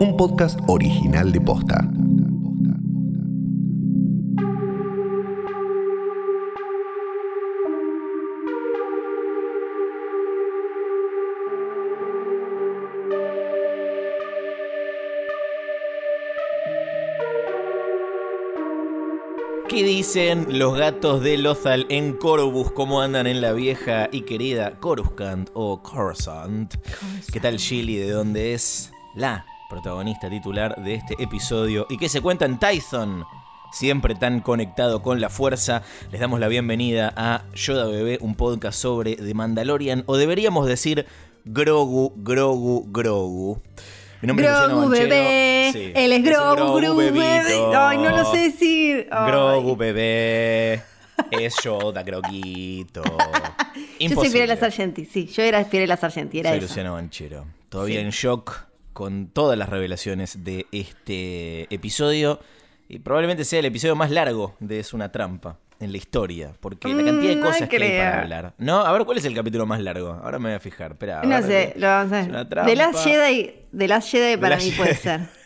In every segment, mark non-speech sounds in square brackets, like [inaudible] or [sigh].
un podcast original de Posta. ¿Qué dicen los gatos de Lothal en Corvus? ¿Cómo andan en la vieja y querida Coruscant o Coruscant? ¿Qué tal Chili? ¿De dónde es la protagonista titular de este episodio? ¿Y qué se cuenta en Tython? Siempre tan conectado con la fuerza, les damos la bienvenida a Yoda Bebé, un podcast sobre The Mandalorian, o deberíamos decir Grogu, Grogu, Grogu. Mi nombre es Grogu Banchero. bebé. Sí, Él es un Grogu, Grogu bebé. Ay, no lo sé decir. Ay. Grogu bebé. Es Yoda, Groguito. [laughs] Yo soy Imposible. Fiorella Sargenti, sí. Yo era Fiorella Sargenti, era Soy eso. Luciano Banchero. Todavía Sí. en shock con todas las revelaciones de este episodio. Y probablemente sea el episodio más largo de Es una trampa en la historia. Porque la cantidad de Mm, no cosas que hay para hablar. No, a ver, ¿cuál es el capítulo más largo? Ahora me voy a fijar. Espera. No sé, lo vamos a ver. The Last Jedi, The Last Jedi para mí puede ser. [laughs]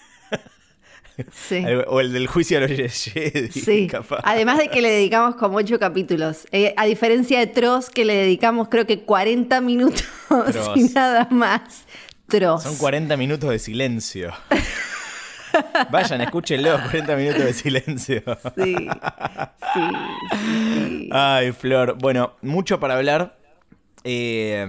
Sí. O el del juicio a los Jedi. Sí, [laughs] capaz. además de que le dedicamos como ocho capítulos. Eh, a diferencia de Tross, que le dedicamos creo que 40 minutos Tross. [laughs] y nada más. Son 40 minutos de silencio. [laughs] Vayan, escúchenlo, 40 minutos de silencio. Sí, sí, sí. Ay, Flor. Bueno, mucho para hablar. eh,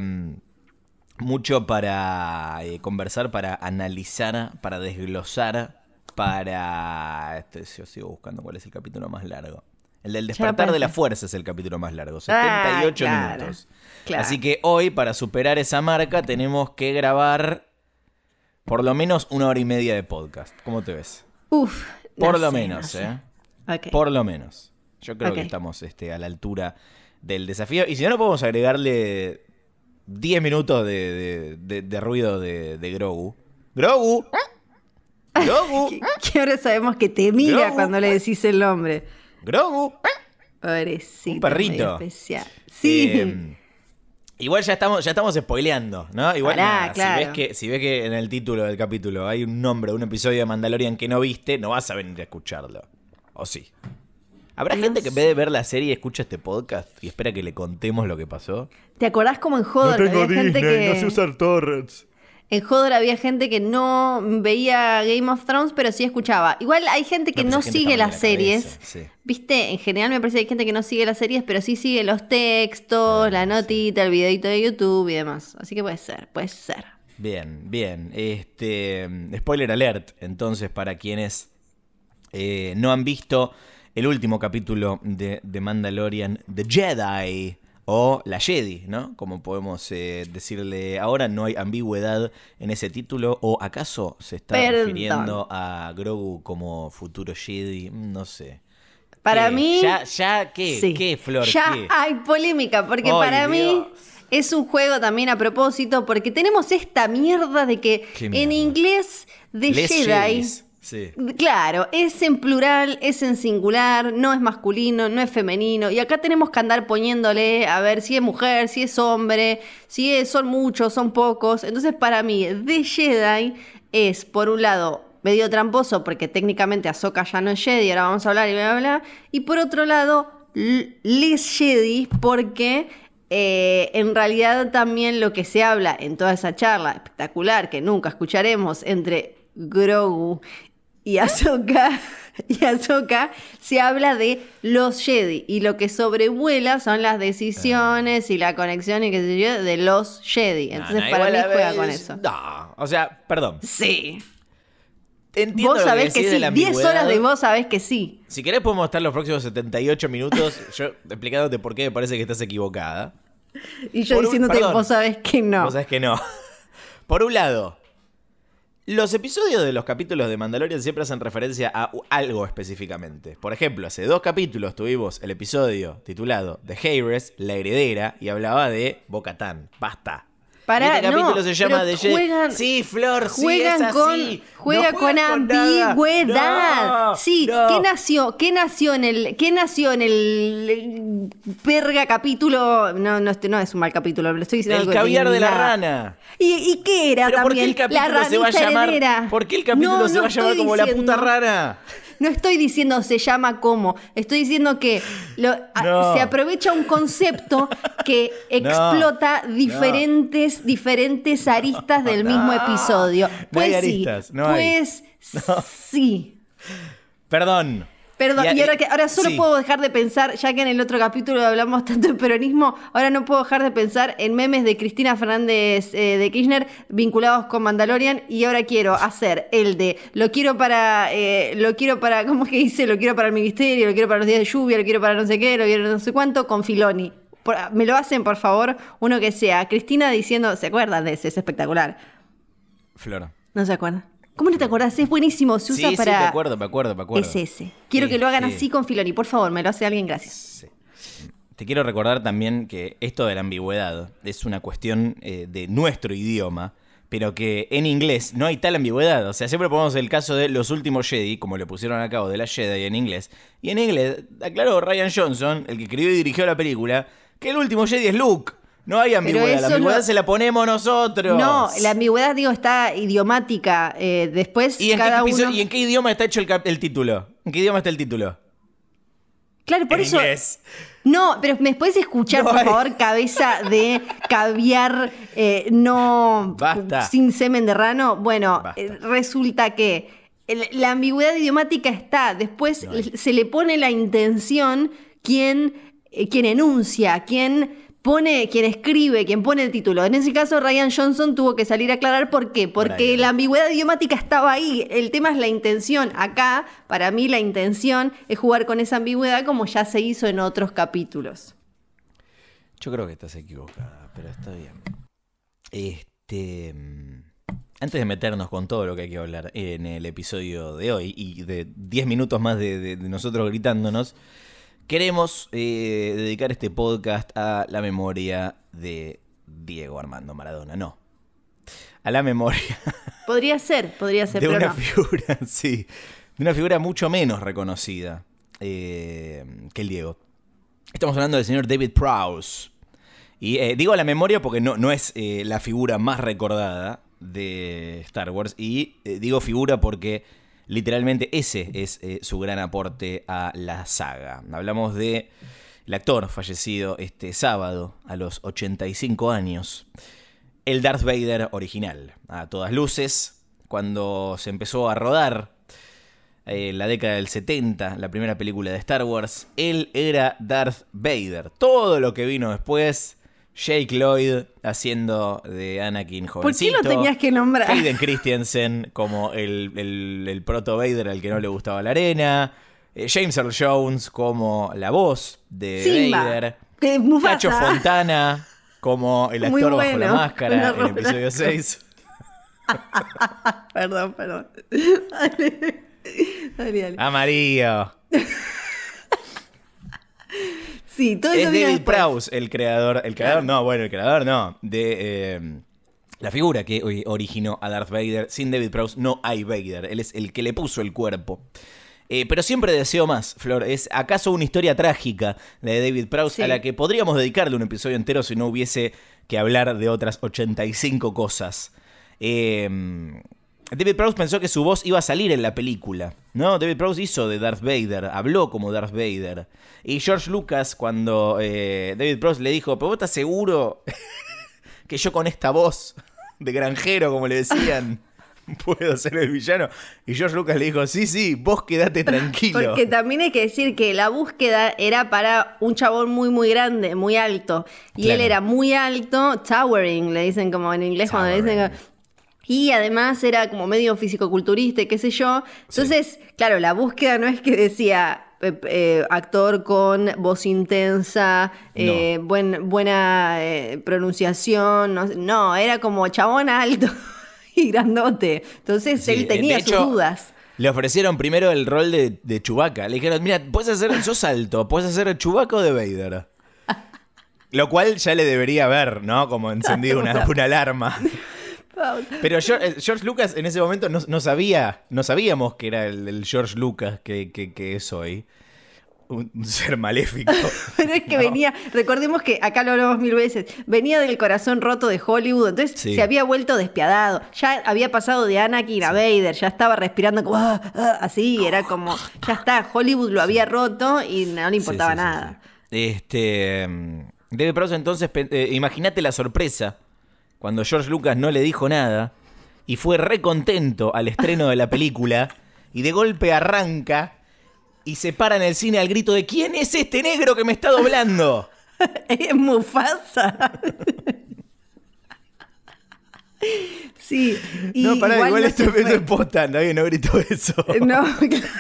mucho para eh, conversar, para analizar, para desglosar, para... Este, yo sigo buscando cuál es el capítulo más largo. El del despertar de la fuerza es el capítulo más largo, Ah, 78 claro, minutos. Claro. Así que hoy, para superar esa marca, tenemos que grabar por lo menos una hora y media de podcast. ¿Cómo te ves? Uf. no Por lo sé, menos, no. ¿eh? Por lo menos. Yo creo que estamos este, a la altura del desafío. Y si no, no podemos agregarle 10 minutos de, de- de- de ruido de, Grogu. ¡Grogu! [laughs] ¡Grogu! Que- ahora sabemos que te mira Grogu. cuando le decís el nombre. ¡Grogu! Pobrecito. Un perrito. especial. Sí. Eh, igual ya estamos, ya estamos spoileando, ¿no? Igual Pará, nada, claro. si, ves que, si ves que en el título del capítulo hay un nombre, un episodio de Mandalorian que no viste, no vas a venir a escucharlo. ¿O sí? ¿Habrá No gente que en sé. vez de ver la serie escucha este podcast y espera que le contemos lo que pasó? ¿Te acordás como en Hodor? había gente que... usar torrents. En Hodor había gente que no veía Game of Thrones, pero sí escuchaba. Igual hay gente que No, sigue las la series. sí. Viste, en general me parece que hay gente que no sigue las series, pero sí sigue los textos, Ah, la sí. notita, el videito de YouTube y demás. Así que puede ser, puede ser. Bien, bien. Este, spoiler alert, entonces, para quienes eh, no han visto el último capítulo de The Mandalorian, The Jedi, o La Jedi, ¿no? Como podemos eh, decirle ahora, no hay ambigüedad en ese título, o acaso se está Perdón. refiriendo a Grogu como futuro Jedi, Mm, no sé. Para ¿Qué? mí. ¿Ya, ya qué? sí. ¿Qué, Flor? Ya ¿Qué? hay polémica, porque Ay, para mí es un juego también a propósito, porque tenemos esta mierda de que ¿Qué en inglés de Les Jedi. Jedis, Claro, es en plural, es en singular, no es masculino, no es femenino. Y acá tenemos que andar poniéndole a ver si es mujer, si es hombre, si es- son muchos, son pocos. Entonces, para mí, The Jedi es, por un lado, medio tramposo, porque técnicamente Ahsoka ya no es Jedi, ahora vamos a hablar y bla, bla, bla. Y por otro lado, Les Jedi, porque eh, en realidad también lo que se habla en toda esa charla espectacular que nunca escucharemos entre Grogu y Ahsoka, y Ahsoka se habla de los Jedi y lo que sobrevuela son las decisiones y la conexión y qué sé yo de los Jedi. Entonces No, no, para mí juega con eso. No, o sea, perdón. Sí. Entiendo vos sabés que, sí. la 10 horas de vos sabés que sí. Si querés podemos estar los próximos 78 minutos [laughs] yo explicándote por qué me parece que estás equivocada. Y yo Por un- diciéndote perdón. vos sabés que no. Vos sabés que no. [laughs] Por un lado, los episodios de los capítulos de Mandalorian siempre hacen referencia a algo específicamente. Por ejemplo, hace dos capítulos tuvimos el episodio titulado The Heiress, la heredera, y hablaba de Bo-Katan. Basta. Pará, este capítulo no, se llama The juegan- Sí, Flor, sí, Juegan es con, así. juega No con ambigüedad. No, sí. ¿qué nació? ¿Qué nació en el qué nació en el verga capítulo. No, no, este no es un mal capítulo, lo estoy diciendo El algo caviar de la rana. ¿Y, y qué era ¿Pero por qué también? el capítulo la se va a llamar? heredera. ¿Por qué el capítulo se va a llamar como la puta diciendo- rana? No estoy diciendo se llama como, estoy diciendo que lo- a- se aprovecha un concepto que [laughs] explota diferentes, diferentes aristas del mismo episodio. No hay Pues sí, aristas, no hay. pues [laughs] sí. Perdón. Perdón, y, ahora, que, ahora solo sí. puedo dejar de pensar, ya que en el otro capítulo hablamos [laughs] tanto de peronismo, ahora no puedo dejar de pensar en memes de Cristina Fernández eh, de Kirchner vinculados con Mandalorian y ahora quiero hacer el de lo quiero para, eh, lo quiero para, [laughs] ¿cómo es que dice? Lo quiero para el ministerio, lo quiero para los días de lluvia, lo quiero para no sé qué, lo quiero no sé cuánto, con Filoni. Por- me lo hacen, por favor, uno que sea Cristina diciendo, ¿se acuerdan de ese? Es espectacular. Flor. ¿No se acuerdan? ¿Cómo no te acordás? Es buenísimo, se Sí, usa sí, para... me acuerdo, me acuerdo, me acuerdo. Es ese. Quiero que lo hagan así con Filoni, por favor, me lo hace alguien, gracias. Te quiero recordar también que esto de la ambigüedad es una cuestión eh, de nuestro idioma, pero que en inglés no hay tal ambigüedad. O sea, siempre ponemos el caso de Los Últimos Jedi, como le pusieron a cabo de la Jedi en inglés. Y en inglés, aclaró Ryan Johnson, el que escribió y dirigió la película, que el último Jedi es Luke. No hay ambigüedad, la ambigüedad se la ponemos nosotros. No, la ambigüedad, digo, está idiomática. eh, después, ¿Y en, qué cada uno. ¿Y en qué idioma está hecho el, título? ¿En qué idioma está el título? Claro, por en eso. inglés. No, pero ¿me puedes escuchar, [laughs] No por hay- favor, cabeza de caviar eh, no Basta. sin semen de rano? Bueno, eh, resulta que el- la ambigüedad idiomática está. Después No se le pone la intención quien, eh, quien enuncia, quien pone, quien escribe, quien pone el título. En ese caso, Ryan Johnson tuvo que salir a aclarar por qué. Porque Brian. la ambigüedad idiomática estaba ahí. El tema es la intención. Acá, para mí, la intención es jugar con esa ambigüedad como ya se hizo en otros capítulos. Yo creo que estás equivocada, pero está bien. Este. mm, Antes de meternos con todo lo que hay que hablar en el episodio de hoy y de 10 minutos más de, de- de nosotros gritándonos, queremos eh, dedicar este podcast a la memoria de Diego Armando Maradona. No. A la memoria [laughs] Podría ser, podría ser, de pero una no. figura, [laughs] sí, de una figura mucho menos reconocida eh, que el Diego. Estamos hablando del señor David Prowse. Y eh, digo a la memoria porque no, no es la figura más recordada de Star Wars. Y digo figura porque literalmente ese es eh, su gran aporte a la saga. Hablamos de el actor fallecido este sábado a los 85 años. El Darth Vader original, a todas luces, cuando se empezó a rodar eh, en la década del 70, la primera película de Star Wars, él era Darth Vader. Todo lo que vino después, Jake Lloyd haciendo de Anakin ¿Por jovencito. qué lo tenías que nombrar? Hayden Christensen como el, el- el proto Vader al que no le gustaba la arena. eh, James Earl Jones como la voz de Simba, Vader. de Mufasa. Cacho Fontana como el actor bajo la bueno, máscara en el episodio 6. [laughs] Perdón, perdón. [laughs] Dale, dale. dale. Amarillo. Sí, todo Es viene David. Prowse el creador. El creador, no, bueno, el creador no. De eh, la figura que ori- originó a Darth Vader. Sin David Prowse no hay Vader. Él es el que le puso el cuerpo. Eh, pero siempre deseo más, Flor. ¿Es acaso una historia trágica la de David Prowse Sí. a la que podríamos dedicarle un episodio entero si no hubiese que hablar de otras 85 cosas? Eh, David Prowse pensó que su voz iba a salir en la película. No, David Prowse hizo de Darth Vader, habló como Darth Vader. Y George Lucas, cuando eh, David Prowse le dijo, pero vos estás seguro [laughs] que yo con esta voz de granjero, como le decían, [laughs] puedo ser el villano. Y George Lucas le dijo, sí, sí, vos quedate tranquilo. [laughs] Porque también hay que decir que la búsqueda era para un chabón muy, muy grande, muy alto. Y Claro. él era muy alto, towering, le dicen como en inglés cuando le dicen... Y además era como medio fisicoculturista, y qué sé yo. Entonces, claro, la búsqueda no es que decía eh, eh, actor con voz intensa, eh, buen- buena pronunciación. No, no, era como chabón alto [laughs] y grandote. Entonces Sí, él tenía sus hecho, dudas. Le ofrecieron primero el rol de, de Chewbacca. Le dijeron, mira, puedes hacer, sos alto, puedes hacer el Chewbacca o de Vader. [laughs] Lo cual ya le debería haber, ¿no? Como encendido una, una alarma. [laughs] Pero George, eh, George Lucas en ese momento no, no sabía, no sabíamos que era el, el George Lucas que, que- que es hoy. un, un ser maléfico. [laughs] Pero es que No. venía, recordemos que acá lo hablamos mil veces, venía del corazón roto de Hollywood, entonces Sí. se había vuelto despiadado. Ya había pasado de Anakin a Vader, ya estaba respirando como "Ah, ah", así, era como, ya está, Hollywood lo había roto y no le importaba nada. Este. mm, David Prowse, entonces, eh, imagínate la sorpresa cuando George Lucas no le dijo nada y fue recontento al estreno de la película y de golpe arranca y se para en el cine al grito de ¿Quién es este negro que me está doblando? [laughs] Es Mufasa. Sí. Y no, pará, igual, no esto, se fue. esto es posta, nadie no gritó [laughs] eso. [laughs] No,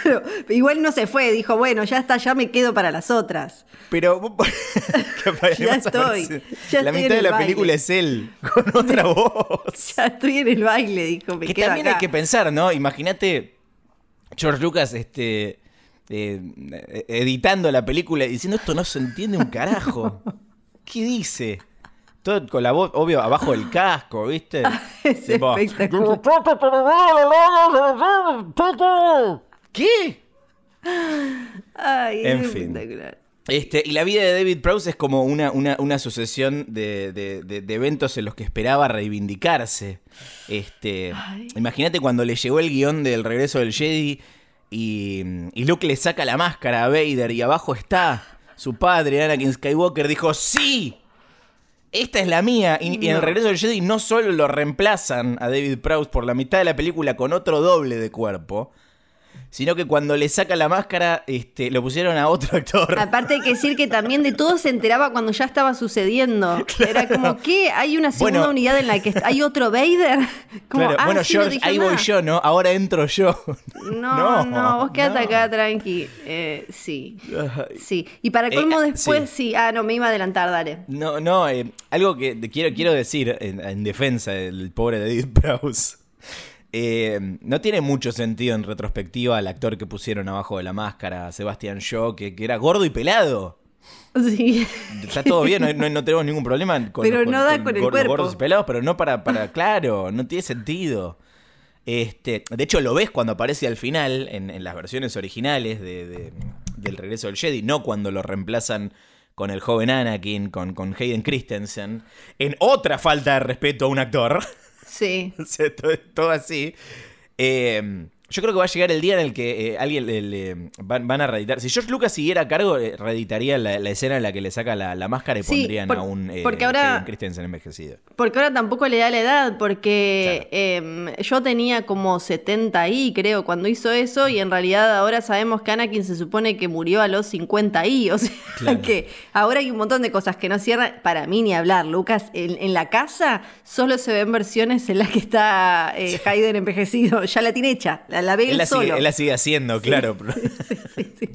claro. Igual no se fue, dijo, bueno, ya está, ya me quedo para las otras. Pero [laughs] Ya ver estoy, ya la estoy mitad en de el la baile. película es él con otra voz. Ya estoy en el baile, dijo, me que quedo también acá. hay que pensar, ¿no? Imagínate George Lucas este, eh, editando la película y diciendo esto no se entiende un carajo. ¿Qué dice? Todo con la voz, obvio, abajo del casco, ¿viste? [laughs] Es Tipo, espectacular. [laughs] ¿Qué? Ay, En es fin. espectacular. Este, y la vida de David Prowse es como una, una, una sucesión de, de- de- de eventos en los que esperaba reivindicarse. Este, imagínate cuando le llegó el guion del regreso del Jedi y, y Luke le saca la máscara a Vader y abajo está su padre, Anakin Skywalker, dijo ¡Sí! Esta es la mía. Y, y en el regreso del Jedi no solo lo reemplazan a David Prowse por la mitad de la película con otro doble de cuerpo, sino que cuando le saca la máscara este, lo pusieron a otro [laughs] actor. Aparte hay que decir que también de todo se enteraba cuando ya estaba sucediendo. [laughs] Era como que hay una segunda Bueno. unidad en la que hay otro Vader. [laughs] Como, Claro, ah, bueno, sí, George, ahí voy yo, ¿no? Ahora entro yo. No, no, vos quedate no. acá tranqui. Eh, sí. Sí. Y para colmo Eh, después, sí. sí. Ah, no, me iba a adelantar, dale. No, no, eh, algo que quiero, quiero decir en, en defensa del pobre David Prowse. Eh, no tiene mucho sentido en retrospectiva el actor que pusieron abajo de la máscara, Sebastián Shaw, que, que era gordo y pelado. Sí. Está todo bien, no, no- no tenemos ningún problema con, Pero no da con el gor- cuerpo. gordos y pelados, pero no para, para, claro, no tiene sentido. Este, de hecho, lo ves cuando aparece al final, en, en las versiones originales de, de- del regreso del Jedi, no cuando lo reemplazan con el joven Anakin, con, con Hayden Christensen, en otra falta de respeto a un actor. Sí. [laughs] Todo así. Eh, yo creo que va a llegar el día en el que eh, alguien le, le- van, van a reeditar. Si George Lucas siguiera a cargo, eh, reeditaría la, la escena en la que le saca la, la máscara y Sí, pondrían por- a un eh, porque ahora- Christensen envejecido. Porque ahora tampoco le da la edad, porque em, yo tenía como 70 ahí, creo, cuando hizo eso, y en realidad ahora sabemos que Anakin se supone que murió a los 50 ahí, o sea Claro. [laughs] que ahora hay un montón de cosas que no cierran, para mí ni hablar, Lucas, en, en la casa solo se ven versiones en las que está eh, Hayden envejecido, ya la tiene hecha, la, la ve él, Él la, solo. sigue, él la sigue haciendo, claro. [laughs] Sí, sí.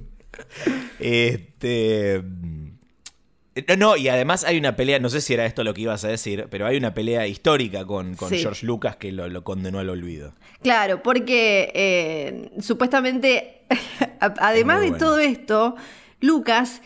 Este. No, no, y además hay una pelea, no sé si era esto lo que ibas a decir, pero hay una pelea histórica con, con Sí. George Lucas que lo, lo condenó al olvido. Claro, porque eh, supuestamente, [laughs] además de todo esto, Lucas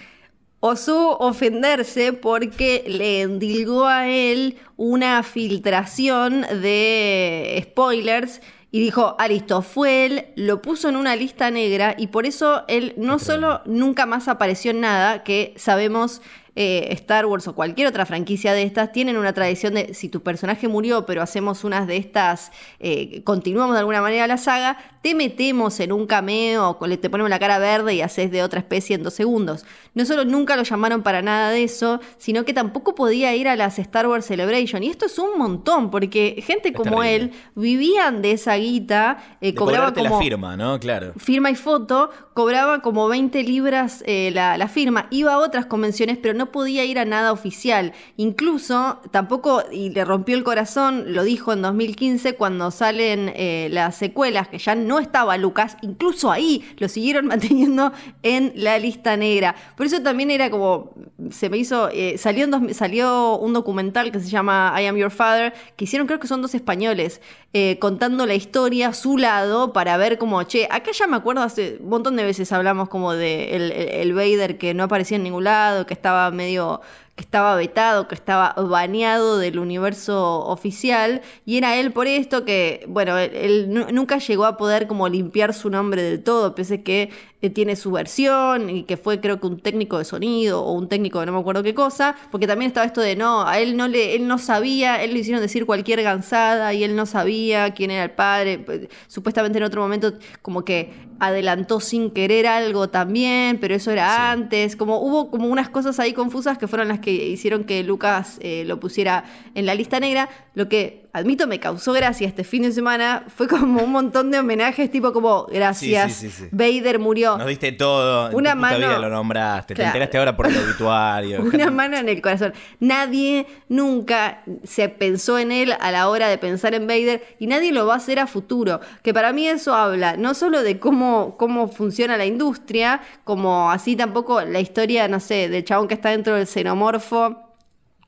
osó ofenderse porque le endilgó a él una filtración de spoilers y dijo, listo, fue él, lo puso en una lista negra y por eso él no solo nunca más apareció en nada, que sabemos eh, Star Wars o cualquier otra franquicia de estas tienen una tradición de si tu personaje murió, pero hacemos unas de estas, eh, continuamos de alguna manera la saga, te metemos en un cameo, te ponemos la cara verde y haces de otra especie en dos segundos. No solo nunca lo llamaron para nada de eso, sino que tampoco podía ir a las Star Wars Celebration. Y esto es un montón, porque gente Es como terrible. él vivían de esa guita, eh, De cobraba como la firma, ¿no? Claro. firma y foto, cobraba como 20 libras eh, la, la firma. Iba a otras convenciones, pero no podía ir a nada oficial. Incluso, tampoco, y le rompió el corazón, lo dijo en 2015, cuando salen eh, las secuelas, que ya no estaba Lucas, incluso ahí lo siguieron [laughs] manteniendo en la lista negra. Por eso también era como, se me hizo, eh, salió, un documental que se llama I Am Your Father, que hicieron, creo que son dos españoles, eh, contando la historia, su lado, para ver como, che, acá ya me acuerdo, hace un montón de veces hablamos como de el- el Vader que no aparecía en ningún lado, que estaba medio que estaba vetado, que estaba baneado del universo oficial, y era él por esto que, bueno, él, nunca llegó a poder como limpiar su nombre del todo, pese que eh, tiene su versión y que fue creo que un técnico de sonido o un técnico de no me acuerdo qué cosa, porque también estaba esto de no, a él no le, él no sabía, él le hicieron decir cualquier gansada y él no sabía quién era el padre, pues, supuestamente en otro momento como que adelantó sin querer algo también, pero eso era antes, como hubo como unas cosas ahí confusas que fueron las que hicieron que Lucas eh, lo pusiera en la lista negra. Lo que, admito, me causó gracia este fin de semana fue como un montón de homenajes, tipo como, gracias, Vader murió. Nos diste todo, una en tu mano, vida lo nombraste, te enteraste ahora por el obituario. [laughs] Una mano en el corazón. Nadie nunca se pensó en él a la hora de pensar en Vader y nadie lo va a hacer a futuro. Que para mí eso habla no solo de cómo, cómo funciona la industria, como así tampoco la historia, no sé, del chabón que está dentro del xenomorfo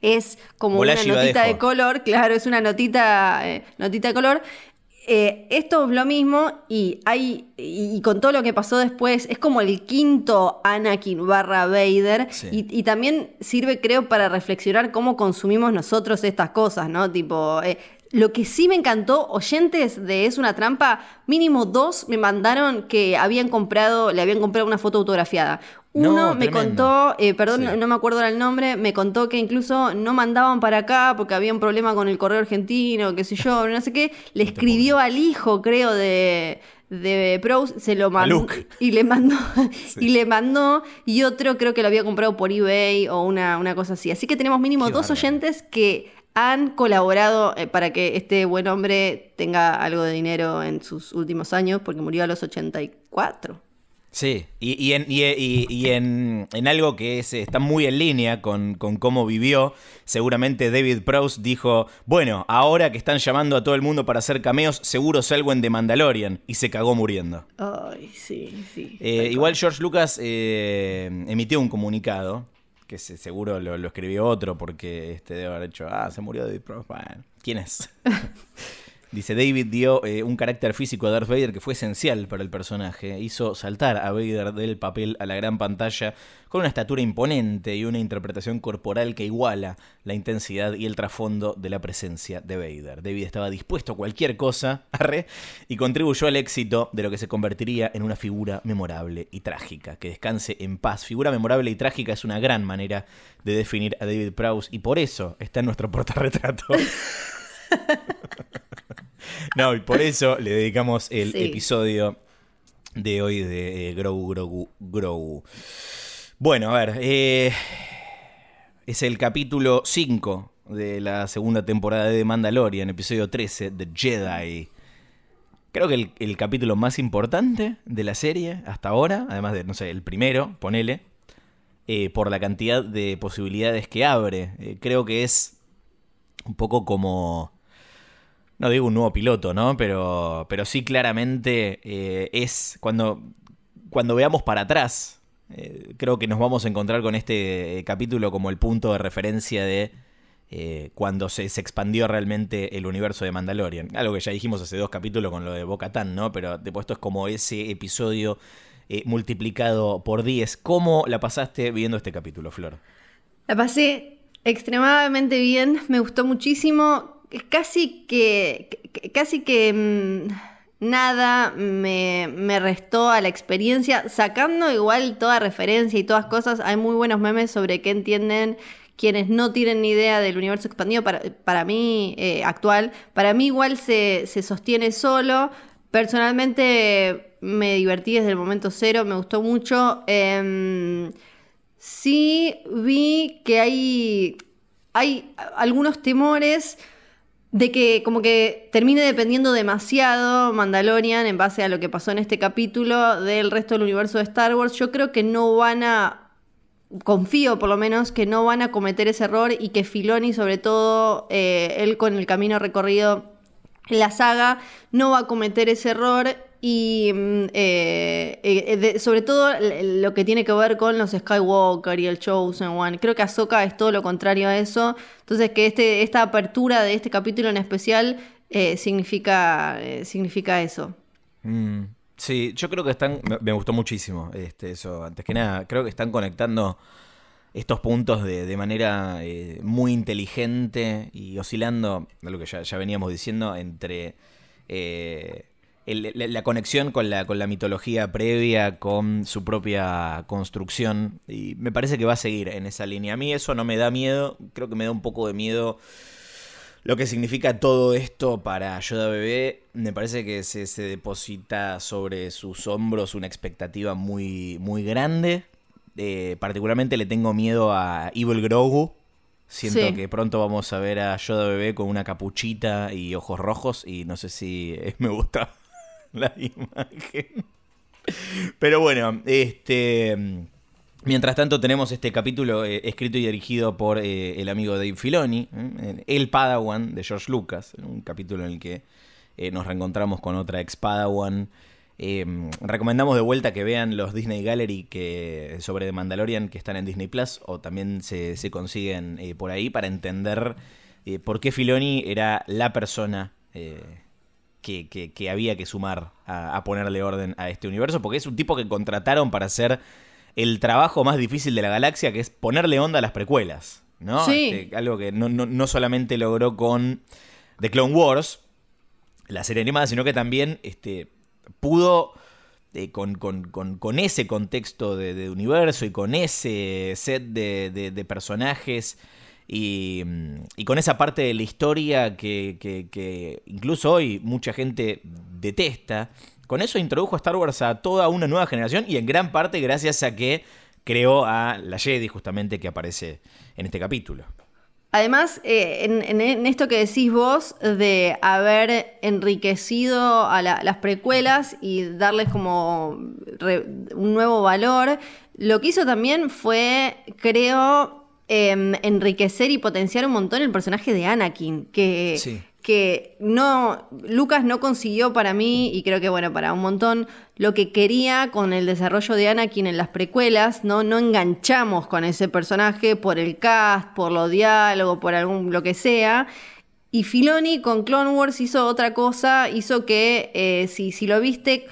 es como una notita de color, claro, es una notita, eh, notita de color. Eh, esto es lo mismo y hay y, con todo lo que pasó después es como el quinto Anakin barra Vader y, también sirve creo para reflexionar cómo consumimos nosotros estas cosas, ¿no? Tipo, eh, lo que sí me encantó, oyentes de Es una trampa, mínimo dos me mandaron que habían comprado, le habían comprado una foto autografiada. Uno me contó, eh, perdón, no, me acuerdo el nombre, me contó que incluso no mandaban para acá porque había un problema con el correo argentino, qué sé yo, no sé qué. Le escribió al hijo, creo, de, de Pros, se lo mandó y le mandó [laughs] y le mandó y otro creo que lo había comprado por eBay o una, una cosa así. Así que tenemos mínimo dos oyentes que han colaborado eh, para que este buen hombre tenga algo de dinero en sus últimos años porque murió a los 84. Sí, y, en, y, en, algo que es, está muy en línea con, cómo vivió, seguramente David Prowse dijo, bueno, ahora que están llamando a todo el mundo para hacer cameos, seguro salgo en The Mandalorian, y se cagó muriendo. Ay, sí, sí. Eh, igual George Lucas eh, emitió un comunicado, que seguro lo, escribió otro, porque este debe haber hecho, ah, se murió David Prowse, ¿quién es? [laughs] Dice, David dio eh, un carácter físico a Darth Vader que fue esencial para el personaje. Hizo saltar a Vader del papel a la gran pantalla con una estatura imponente y una interpretación corporal que iguala la intensidad y el trasfondo de la presencia de Vader. David estaba dispuesto a cualquier cosa, [laughs] y contribuyó al éxito de lo que se convertiría en una figura memorable y trágica. Que descanse en paz. Figura memorable y trágica es una gran manera de definir a David Prowse y por eso está en nuestro [laughs] portarretrato. [laughs] no, y por eso le dedicamos el episodio de hoy de eh, Grow, Grow, Grow. Bueno, a ver. Eh, es el capítulo 5 de la segunda temporada de Mandalorian, episodio 13, The Jedi. Creo que el, capítulo más importante de la serie hasta ahora, además de, no sé, el primero, ponele, eh, por la cantidad de posibilidades que abre. creo que es un poco como no digo un nuevo piloto, ¿no? Pero, pero sí claramente eh, es cuando, cuando veamos para atrás, eh, creo que nos vamos a encontrar con este eh, capítulo como el punto de referencia de cuando se, expandió realmente el universo de Mandalorian. Algo que ya dijimos hace dos capítulos con lo de Bo-Katan, ¿no? Pero después esto es como ese episodio multiplicado por 10. ¿Cómo la pasaste viendo este capítulo, Flor? La pasé extremadamente bien, me gustó muchísimo casi que, casi que mm, nada me, restó a la experiencia, sacando igual toda referencia y todas cosas, hay muy buenos memes sobre qué entienden quienes no tienen ni idea del universo expandido para, para mí eh, actual, para mí igual se, sostiene solo. Personalmente me divertí desde el momento cero, me gustó mucho. Em, sí vi que hay, hay algunos temores de que como que termine dependiendo demasiado Mandalorian en base a lo que pasó en este capítulo del resto del universo de Star Wars, yo creo que no van a, confío por lo menos, que no van a cometer ese error y que Filoni, sobre todo eh, él con el camino recorrido en la saga, no va a cometer ese error y mm, eh, eh, sobre todo lo que tiene que ver con los Skywalker y el Chosen One. Creo que Ahsoka es todo lo contrario a eso. Entonces que este, esta apertura de este capítulo en especial eh, significa, significa eso. Mm, sí, yo creo que están, me, gustó muchísimo este, eso. Antes que nada, creo que están conectando estos puntos de, manera eh, muy inteligente y oscilando, lo que ya, veníamos diciendo, entre la, conexión con la, con la mitología previa, con su propia construcción. Y me parece que va a seguir en esa línea. A mí eso no me da miedo, creo que me da un poco de miedo lo que significa todo esto para Yoda Bebé. Me parece que se, se deposita sobre sus hombros una expectativa muy, muy grande. Eh, particularmente le tengo miedo a Evil Grogu. Siento que pronto vamos a ver a Yoda Bebé con una capuchita y ojos rojos y no sé si [laughs] me gusta [laughs] la imagen. Pero bueno, este... Mientras tanto tenemos este capítulo eh, escrito y dirigido por eh, el amigo Dave Filoni, el Padawan de George Lucas, un capítulo en el que nos reencontramos con otra ex Padawan recomendamos de vuelta que vean los Disney Gallery que, sobre The Mandalorian que están en Disney Plus o también se, consiguen eh, por ahí para entender eh, por qué Filoni era la persona eh, que, había que sumar a, ponerle orden a este universo, porque es un tipo que contrataron para hacer el trabajo más difícil de la galaxia, que es ponerle onda a las precuelas. ¿no? Este, algo que no, no solamente logró con The Clone Wars, la serie animada, sino que también este, pudo, eh, con, ese contexto de, universo y con ese set de, personajes y, con esa parte de la historia que, incluso hoy mucha gente detesta, con eso introdujo a Star Wars a toda una nueva generación y en gran parte gracias a que creó a la Jedi justamente que aparece en este capítulo. Además, eh, en, esto que decís vos de haber enriquecido a las precuelas y darles como un nuevo valor, lo que hizo también fue, creo, em, enriquecer y potenciar un montón el personaje de Anakin, que que no, Lucas no consiguió para mí, y creo que bueno, para un montón, lo que quería con el desarrollo de Anakin en las precuelas, ¿no? No enganchamos con ese personaje por el cast, por los diálogos, por algún, lo que sea. Y Filoni con Clone Wars hizo otra cosa, hizo que, eh, si, si lo viste,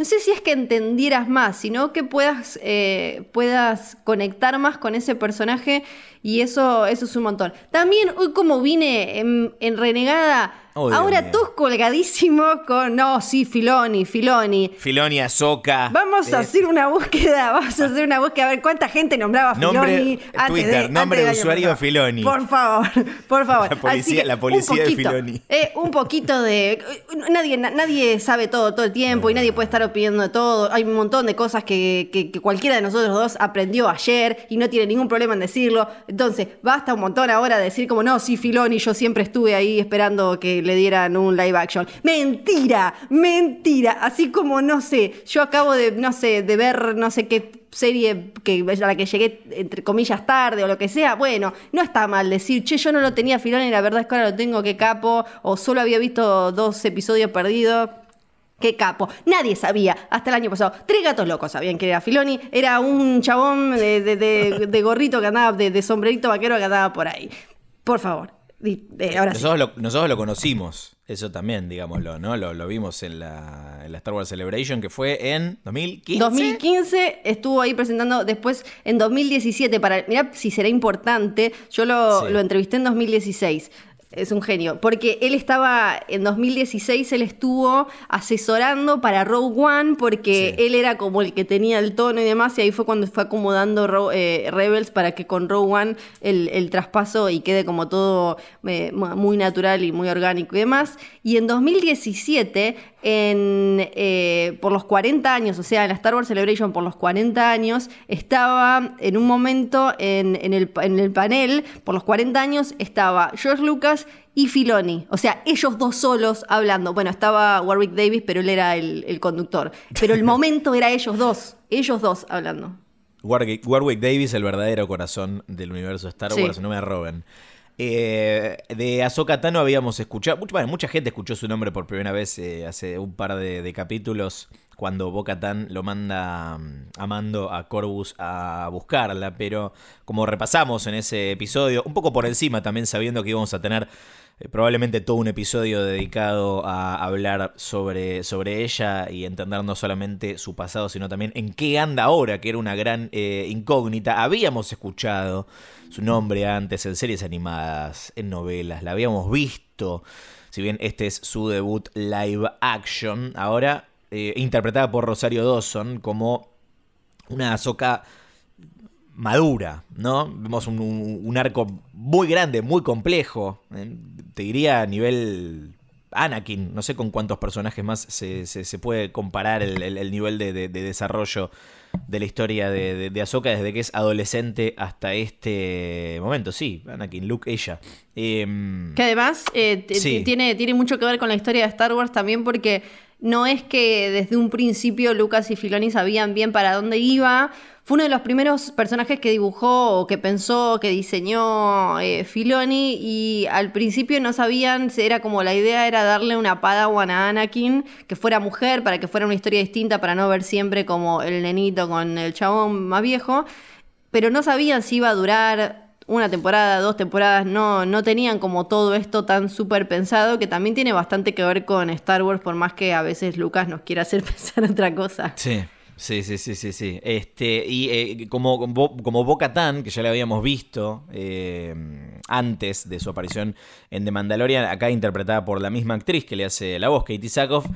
no sé si es que entendieras más, sino que puedas, eh, puedas conectar más con ese personaje y eso, eso es un montón. También hoy como vine en Renegada Ahora todos colgadísimos con, no, sí, Filoni, Filoni. Filoni, Azoka. Vamos a eh, hacer una búsqueda, [laughs] vamos a hacer una búsqueda, a ver cuánta gente nombraba Filoni. Twitter, nombre de usuario Filoni. Por favor, por favor. [laughs] La policía, la policía de Filoni. Eh, un poquito de... Nadie, nadie sabe todo todo el tiempo y nadie puede estar opinando de todo. Hay un montón de cosas que, que, que cualquiera de nosotros dos aprendió ayer y no tiene ningún problema en decirlo. Entonces, basta un montón ahora de decir como, no, sí, Filoni, yo siempre estuve ahí esperando que le dieran un live action. Mentira, mentira. Así como, no sé, yo acabo de, no sé, de ver no sé qué serie que, a la que llegué, entre comillas, tarde o lo que sea. Bueno, no está mal decir, che, yo no lo tenía final la verdad es que ahora lo tengo, que capo. O solo había visto dos episodios perdidos. Qué capo. Nadie sabía hasta el año pasado. Tres gatos locos sabían que era Filoni. Era un chabón de, gorrito que andaba, de, sombrerito vaquero que andaba por ahí. Por favor. Eh, nosotros, lo, nosotros, lo, conocimos, eso también, digámoslo, ¿no? Lo, vimos en la, Star Wars Celebration, que fue en 2015. 2015 estuvo ahí presentando, después en 2017, para, mira si será importante, yo lo, lo entrevisté en 2016. Es un genio, porque él estaba, en 2016 él estuvo asesorando para Rogue One, porque él era como el que tenía el tono y demás, y ahí fue cuando fue acomodando eh, Rebels para que con Rogue One el, traspaso y quede como todo eh, muy natural y muy orgánico y demás. Y en 2017 en, eh, por los 40 años, o sea, en la Star Wars Celebration por los 40 años, estaba en un momento en, el, en, el, panel, por los 40 años, estaba George Lucas y Filoni. O sea, ellos dos solos hablando. Bueno, estaba Warwick Davis, pero él era el, conductor. Pero el [laughs] momento era ellos dos, ellos dos hablando. Warwick, Warwick Davis, el verdadero corazón del universo Star Wars, no me roben. Eh, de Ahsoka Tano habíamos escuchado, mucha, mucha gente escuchó su nombre por primera vez eh, hace un par de, capítulos cuando Bo lo manda mm, a Mando a Corvus a buscarla, pero como repasamos en ese episodio, un poco por encima también sabiendo que íbamos a tener eh, probablemente todo un episodio dedicado a hablar sobre, sobre ella y entender no solamente su pasado, sino también en qué anda ahora, que era una gran eh, incógnita. Habíamos escuchado su nombre antes en series animadas, en novelas, la habíamos visto. Si bien este es su debut live action, ahora eh, interpretada por Rosario Dawson como una Ahsoka madura, ¿no? Vemos un, arco muy grande, muy complejo, ¿eh? te diría a nivel Anakin, no sé con cuántos personajes más se, se, puede comparar el, nivel de, desarrollo de la historia de, de, Ahsoka desde que es adolescente hasta este momento. Sí, Anakin, Luke, ella. Em, que además eh, tiene, tiene mucho que ver con la historia de Star Wars también porque no es que desde un principio Lucas y Filoni sabían bien para dónde iba. Fue uno de los primeros personajes que dibujó que pensó, que diseñó eh, Filoni y al principio no sabían, era como la idea era darle una padawan a Anakin, que fuera mujer, para que fuera una historia distinta, para no ver siempre como el nenito con el chabón más viejo, pero no sabían si iba a durar una temporada, dos temporadas, no, no tenían como todo esto tan súper pensado, que también tiene bastante que ver con Star Wars, por más que a veces Lucas nos quiera hacer [laughs] pensar otra cosa. Sí. Sí, sí, sí, sí, sí. Este, y eh, como, como Boca Tan, que ya le habíamos visto eh, antes de su aparición en The Mandalorian, acá interpretada por la misma actriz que le hace la voz, Katie Sackhoff,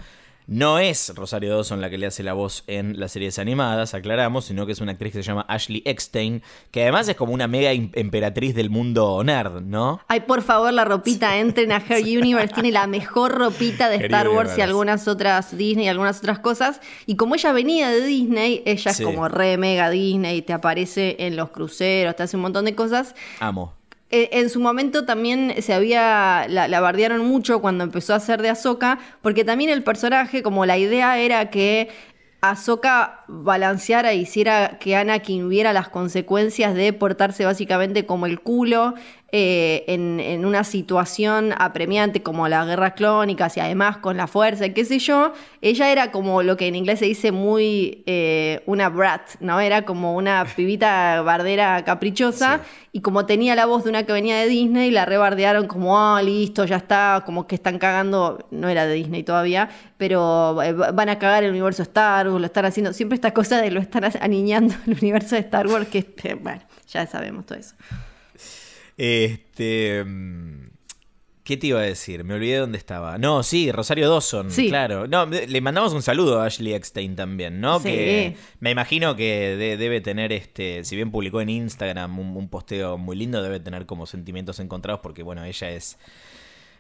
no es Rosario Dawson la que le hace la voz en las series animadas, aclaramos, sino que es una actriz que se llama Ashley Eckstein, que además es como una mega emperatriz del mundo nerd, ¿no? Ay, por favor, la ropita, entren a Her [laughs] Universe, tiene la mejor ropita de Star Wars y algunas otras Disney y algunas otras cosas. Y como ella venía de Disney, ella es como re mega Disney, te aparece en los cruceros, te hace un montón de cosas. Amo. Eh, en su momento también se había, la, la, bardearon mucho cuando empezó a ser de Ahsoka, porque también el personaje, como la idea era que Ahsoka balanceara e hiciera que Anakin viera las consecuencias de portarse básicamente como el culo eh, en, una situación apremiante como la guerra clónica y además con la fuerza, qué sé yo, ella era como lo que en inglés se dice muy eh, una brat, ¿no? Era como una [laughs] pibita bardera caprichosa y como tenía la voz de una que venía de Disney, la rebardearon como, ah, listo, ya está, como que están cagando, no era de Disney todavía, pero eh, van a cagar el universo Star Wars, lo están haciendo, siempre esta cosa de lo están aniñando el universo de Star Wars, que, bueno, ya sabemos todo eso. Este. Mm, ¿Qué te iba a decir? Me olvidé dónde estaba. No, sí, Rosario Dawson, claro. No, le mandamos un saludo a Ashley Eckstein también, ¿no? Que me imagino que debe tener, este, si bien publicó en Instagram un, posteo muy lindo, debe tener como sentimientos encontrados porque, bueno, ella es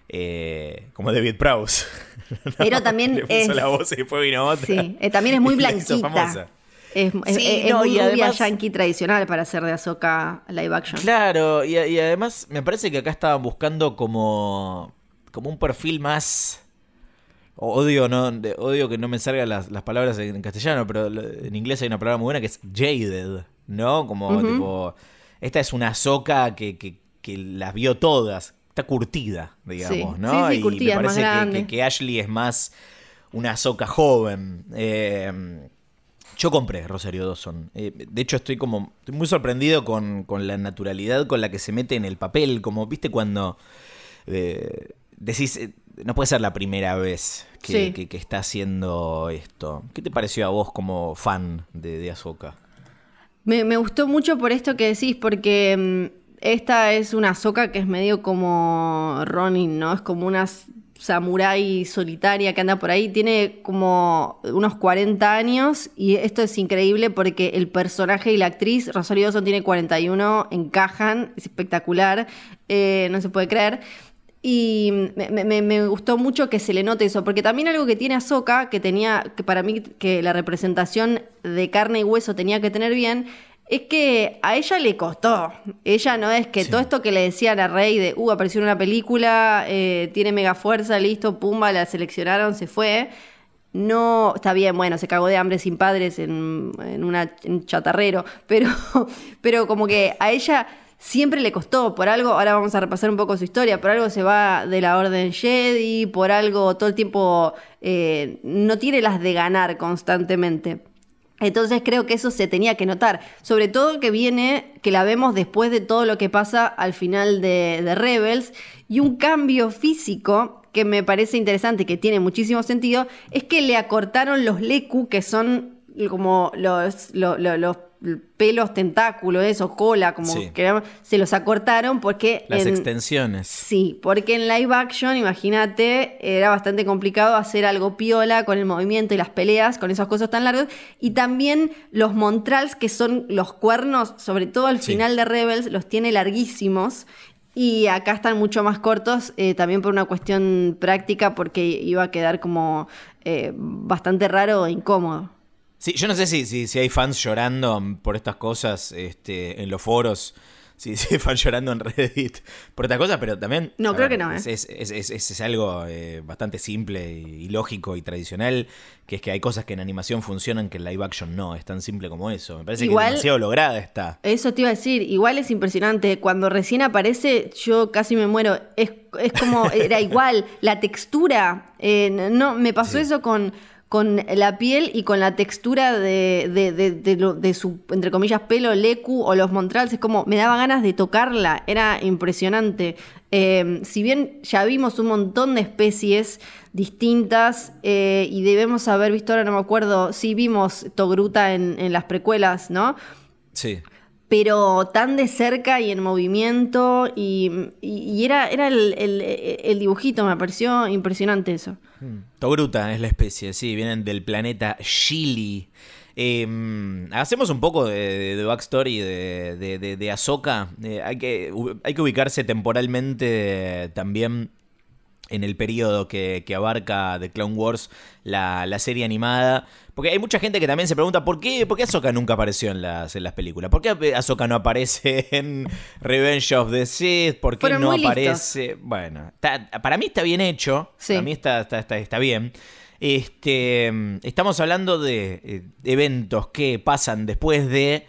eh, como David Prowse. [laughs] Pero también [laughs] le puso la voz y después vino otra. Sí, eh, también es muy blanquita. Es, muy rubia yankee tradicional para hacer de Ahsoka live action. Claro, y, además me parece que acá estaban buscando como, como un perfil más... Odio, no, odio que no me salgan las, palabras en castellano, pero en inglés hay una palabra muy buena que es jaded, ¿no? Como tipo... Esta es una Ahsoka que, que, las vio todas, está curtida, digamos, ¿no? y me parece que, Ashley es más una Ahsoka joven. Eh, yo compré Rosario Dawson. Eh, de hecho, estoy como estoy muy sorprendido con, la naturalidad con la que se mete en el papel. Como, viste, cuando eh, decís, eh, no puede ser la primera vez que, está haciendo esto. ¿Qué te pareció a vos como fan de, de Ahsoka? Me, me, gustó mucho por esto que decís, porque mm, esta es una Ahsoka que es medio como Ronin, ¿no? Es como unas samurái solitaria que anda por ahí, tiene como unos 40 años y esto es increíble porque el personaje y la actriz, Rosario Dawson tiene 41, encajan, es espectacular, eh, no se puede creer. Y me, gustó mucho que se le note eso, porque también algo que tiene Ahsoka, que tenía, que para mí que la representación de carne y hueso tenía que tener bien, es que a ella le costó. Ella no es que todo esto que le decían a Rey de, uh, apareció en una película, eh, tiene mega fuerza, listo, pumba, la seleccionaron, se fue. No, está bien, bueno, se cagó de hambre sin padres en, en una, un chatarrero, [laughs] pero, pero como que a ella siempre le costó, por algo, ahora vamos a repasar un poco su historia, por algo se va de la Orden Jedi, por algo todo el tiempo eh, no tiene las de ganar constantemente. Entonces creo que eso se tenía que notar. Sobre todo que viene, que la vemos después de todo lo que pasa al final de, Rebels. Y un cambio físico que me parece interesante, que tiene muchísimo sentido, es que le acortaron los Leku, que son como los, los, los pelos, tentáculos, eso, cola, como que se los acortaron porque... Las extensiones. Sí, porque en live action, imagínate, era bastante complicado hacer algo piola con el movimiento y las peleas, con esos cosas tan largos. Y también los Montrals, que son los cuernos, sobre todo al final de Rebels, los tiene larguísimos. Y acá están mucho más cortos, eh, también por una cuestión práctica, porque iba a quedar como eh, bastante raro e incómodo. Sí, yo no sé si, si, si, hay fans llorando por estas cosas este, en los foros, si, si hay fans llorando en Reddit por estas cosas, pero también... No, creo que no. ¿eh? Es, es, es, es algo eh, bastante simple y, lógico y tradicional, que es que hay cosas que en animación funcionan que en live action no, es tan simple como eso. Me parece que demasiado lograda está. Eso te iba a decir, igual es impresionante, cuando recién aparece yo casi me muero, es, como, era igual, la textura, eh, no, me pasó eso con con la piel y con la textura de, de, su, entre comillas, pelo, lecu o los montrals. Es como, me daba ganas de tocarla, era impresionante. Em, si bien ya vimos un montón de especies distintas eh, y debemos haber visto, ahora no me acuerdo, si vimos Togruta en, en las precuelas, ¿no? Sí pero tan de cerca y en movimiento y, era, era el, dibujito, me pareció impresionante eso. Hmm. Togruta es la especie, sí, vienen del planeta Chili. Em, hacemos un poco de, backstory de, de, de Ahsoka. Eh, hay, que, hay que ubicarse temporalmente también en el periodo que, abarca The Clone Wars, la, serie animada. Porque hay mucha gente que también se pregunta por qué, por qué Ahsoka nunca apareció en las, en las películas. ¿Por qué Ahsoka no aparece [laughs] en Revenge of the Sith? ¿Por qué no aparece? Bueno, para mí está bien hecho. Para mí está, está, está, bien. Este, estamos hablando de eh, eventos que pasan después de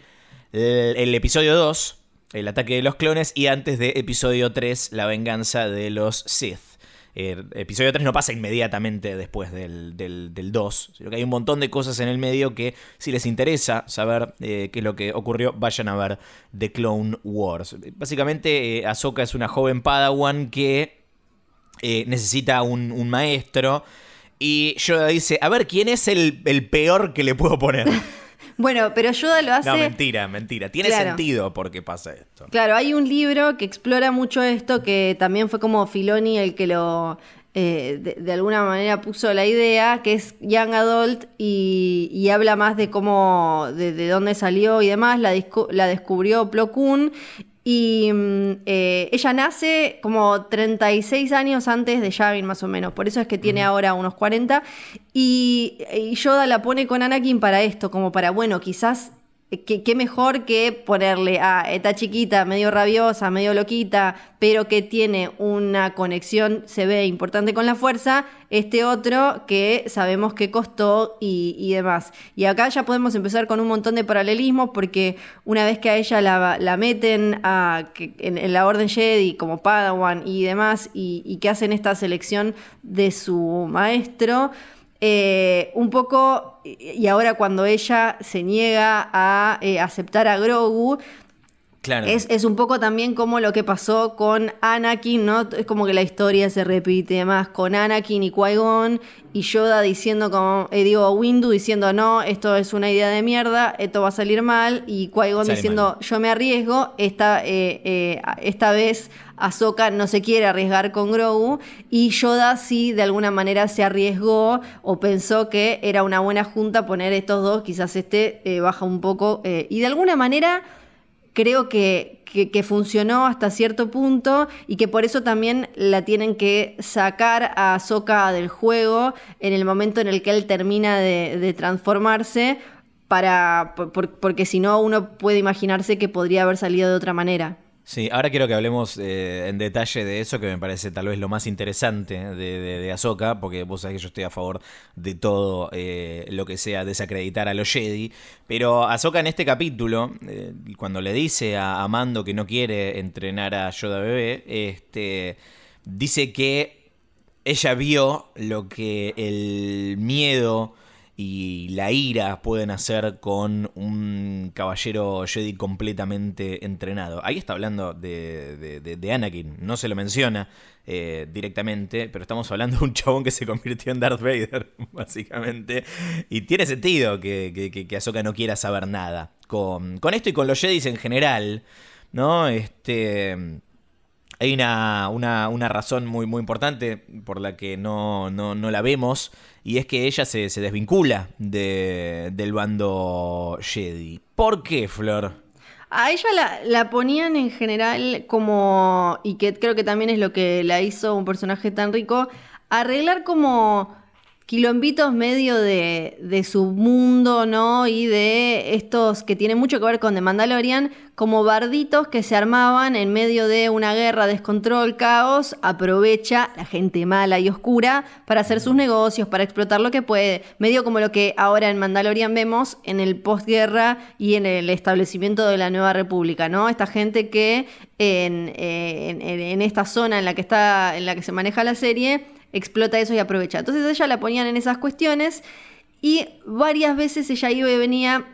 el episodio 2, el ataque de los clones, y antes de episodio 3, la venganza de los Sith. El episodio 3 no pasa inmediatamente después del, del, 2, sino que hay un montón de cosas en el medio que si les interesa saber eh, qué es lo que ocurrió, vayan a ver The Clone Wars. Básicamente, eh, Ahsoka es una joven Padawan que eh, necesita un, maestro y Yoda dice, a ver, ¿quién es el, el peor que le puedo poner? [laughs] Bueno, pero Yoda lo hace. No, mentira, mentira. Tiene sentido por qué pasa esto. Claro, hay un libro que explora mucho esto, que también fue como Filoni el que lo. Eh, de, alguna manera puso la idea, que es Young Adult y, habla más de cómo, de, dónde salió y demás. La, la descubrió Plo Koon y mm, eh, ella nace como 36 años antes de Yavin, más o menos. Por eso es que tiene ahora unos 40. Y, y, Yoda la pone con Anakin para esto, como para, bueno, quizás ¿Qué, mejor que ponerle a esta chiquita, medio rabiosa, medio loquita, pero que tiene una conexión, se ve importante con la fuerza, este otro que sabemos que costó y, demás. Y acá ya podemos empezar con un montón de paralelismos, porque una vez que a ella la, meten a, en, la Orden Jedi como Padawan y demás, y, y que hacen esta selección de su maestro, eh, un poco, y ahora cuando ella se niega a eh, aceptar a Grogu, Claro. Es, es, un poco también como lo que pasó con Anakin, ¿no? Es como que la historia se repite más con Anakin y Qui-Gon y Yoda diciendo como, eh, digo, Windu diciendo, no, esto es una idea de mierda, esto va a salir mal, y Qui-Gon diciendo, yo me arriesgo, esta, eh, eh, esta vez Ahsoka no se quiere arriesgar con Grogu, y Yoda sí de alguna manera se arriesgó o pensó que era una buena junta poner estos dos, quizás este baja un poco, y de alguna manera creo que, que, funcionó hasta cierto punto y que por eso también la tienen que sacar a Soka del juego en el momento en el que él termina de, transformarse, para, porque si no uno puede imaginarse que podría haber salido de otra manera. Sí, ahora quiero que hablemos eh, en detalle de eso, que me parece tal vez lo más interesante de, de, Ahsoka, porque vos sabés que yo estoy a favor de todo eh, lo que sea desacreditar a los Jedi. Pero Ahsoka en este capítulo, eh, cuando le dice a, Mando que no quiere entrenar a Yoda bebé, este, dice que ella vio lo que el miedo y la ira pueden hacer con un caballero Jedi completamente entrenado. Ahí está hablando de, de, Anakin, no se lo menciona eh, directamente, pero estamos hablando de un chabón que se convirtió en Darth Vader, [laughs] básicamente. Y tiene sentido que, que, que Ahsoka no quiera saber nada con, con esto y con los Jedis en general, ¿no? Este hay una, una, razón muy, muy importante por la que no, no, no la vemos, y es que ella se, se desvincula de, del bando Jedi. ¿Por qué, Flor? A ella la, la, ponían en general como, y que creo que también es lo que la hizo un personaje tan rico, arreglar como quilombitos medio de, de, su mundo, ¿no? Y de estos que tienen mucho que ver con The Mandalorian, como barditos que se armaban en medio de una guerra, descontrol, caos, aprovecha la gente mala y oscura para hacer sus negocios, para explotar lo que puede, medio como lo que ahora en Mandalorian vemos en el postguerra y en el establecimiento de la nueva república, ¿no? Esta gente que en, en, en esta zona en la que está, en la que se maneja la serie, explota eso y aprovecha. Entonces ella la ponían en esas cuestiones y varias veces ella iba y venía.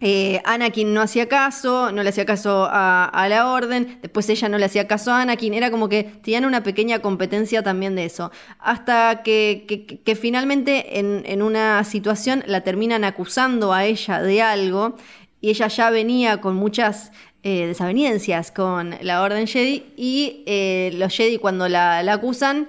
Eh, Anakin no hacía caso, no le hacía caso a, la orden, después ella no le hacía caso a Anakin, era como que tenían una pequeña competencia también de eso. Hasta que, finalmente en, una situación la terminan acusando a ella de algo y ella ya venía con muchas eh, desavenencias con la Orden Jedi y eh, los Jedi cuando la, la acusan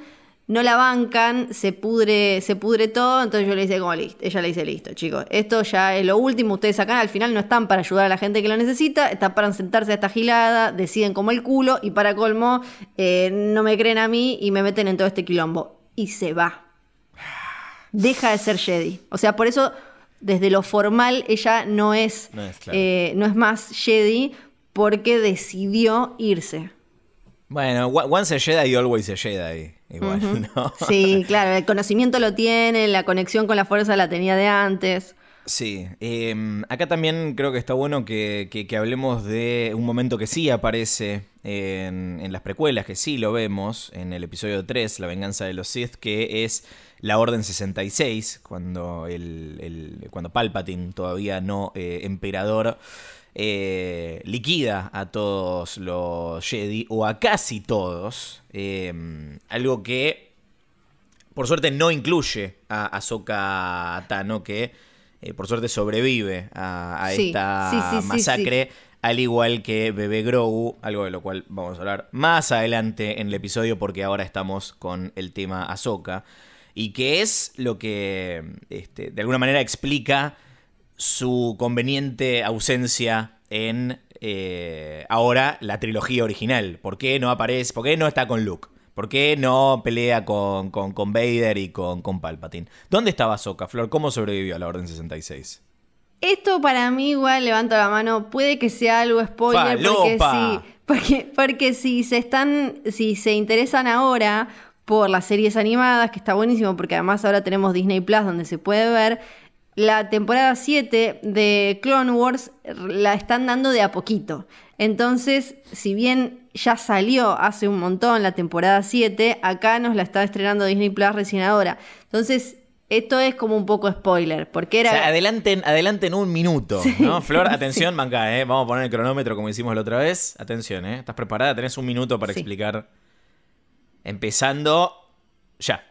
no la bancan, se pudre, se pudre todo, entonces yo le hice como listo, ella le dice listo, chicos, esto ya es lo último, ustedes acá al final no están para ayudar a la gente que lo necesita, están para sentarse a esta gilada, deciden como el culo y para colmo eh, no me creen a mí y me meten en todo este quilombo. Y se va. Deja de ser Jedi. O sea, por eso desde lo formal ella no es, no es, eh, no es más Jedi porque decidió irse. Bueno, once a Jedi, always a Jedi. Igual, ¿no? [laughs] Sí, claro, el conocimiento lo tiene, la conexión con la fuerza la tenía de antes. Sí, em, acá también creo que está bueno que, hablemos de un momento que sí aparece en, las precuelas, que sí lo vemos en el episodio 3, La venganza de los Sith, que es la Orden 66, cuando, el, cuando Palpatine, todavía no eh, emperador, eh, liquida a todos los Jedi, o a casi todos. Em, algo que, por suerte, no incluye a Ahsoka Tano, que eh, por suerte sobrevive a, esta masacre. al igual que Bebé Grogu, algo de lo cual vamos a hablar más adelante en el episodio porque ahora estamos con el tema Ahsoka y que es lo que este, de alguna manera explica su conveniente ausencia en eh, ahora la trilogía original. ¿Por qué no aparece? ¿Por qué no está con Luke? ¿Por qué no pelea con, con, Vader y con, con, Palpatine? ¿Dónde estaba Soka, Flor? ¿Cómo sobrevivió a la Orden 66? Esto para mí, igual, levanto la mano, puede que sea algo spoiler, porque si, porque, porque si se están, si se interesan ahora por las series animadas, que está buenísimo, porque además ahora tenemos Disney Plus donde se puede ver, la temporada 7 de Clone Wars la están dando de a poquito. Entonces, si bien ya salió hace un montón la temporada 7, acá nos la está estrenando Disney Plus recién ahora. Entonces, esto es como un poco spoiler, porque era... O sea, adelanten, adelanten un minuto, ¿no? [laughs] Flor, atención, manga, ¿eh? Vamos a poner el cronómetro como hicimos la otra vez. Atención, ¿eh? ¿Estás preparada? Tenés un minuto para explicar. Empezando ya.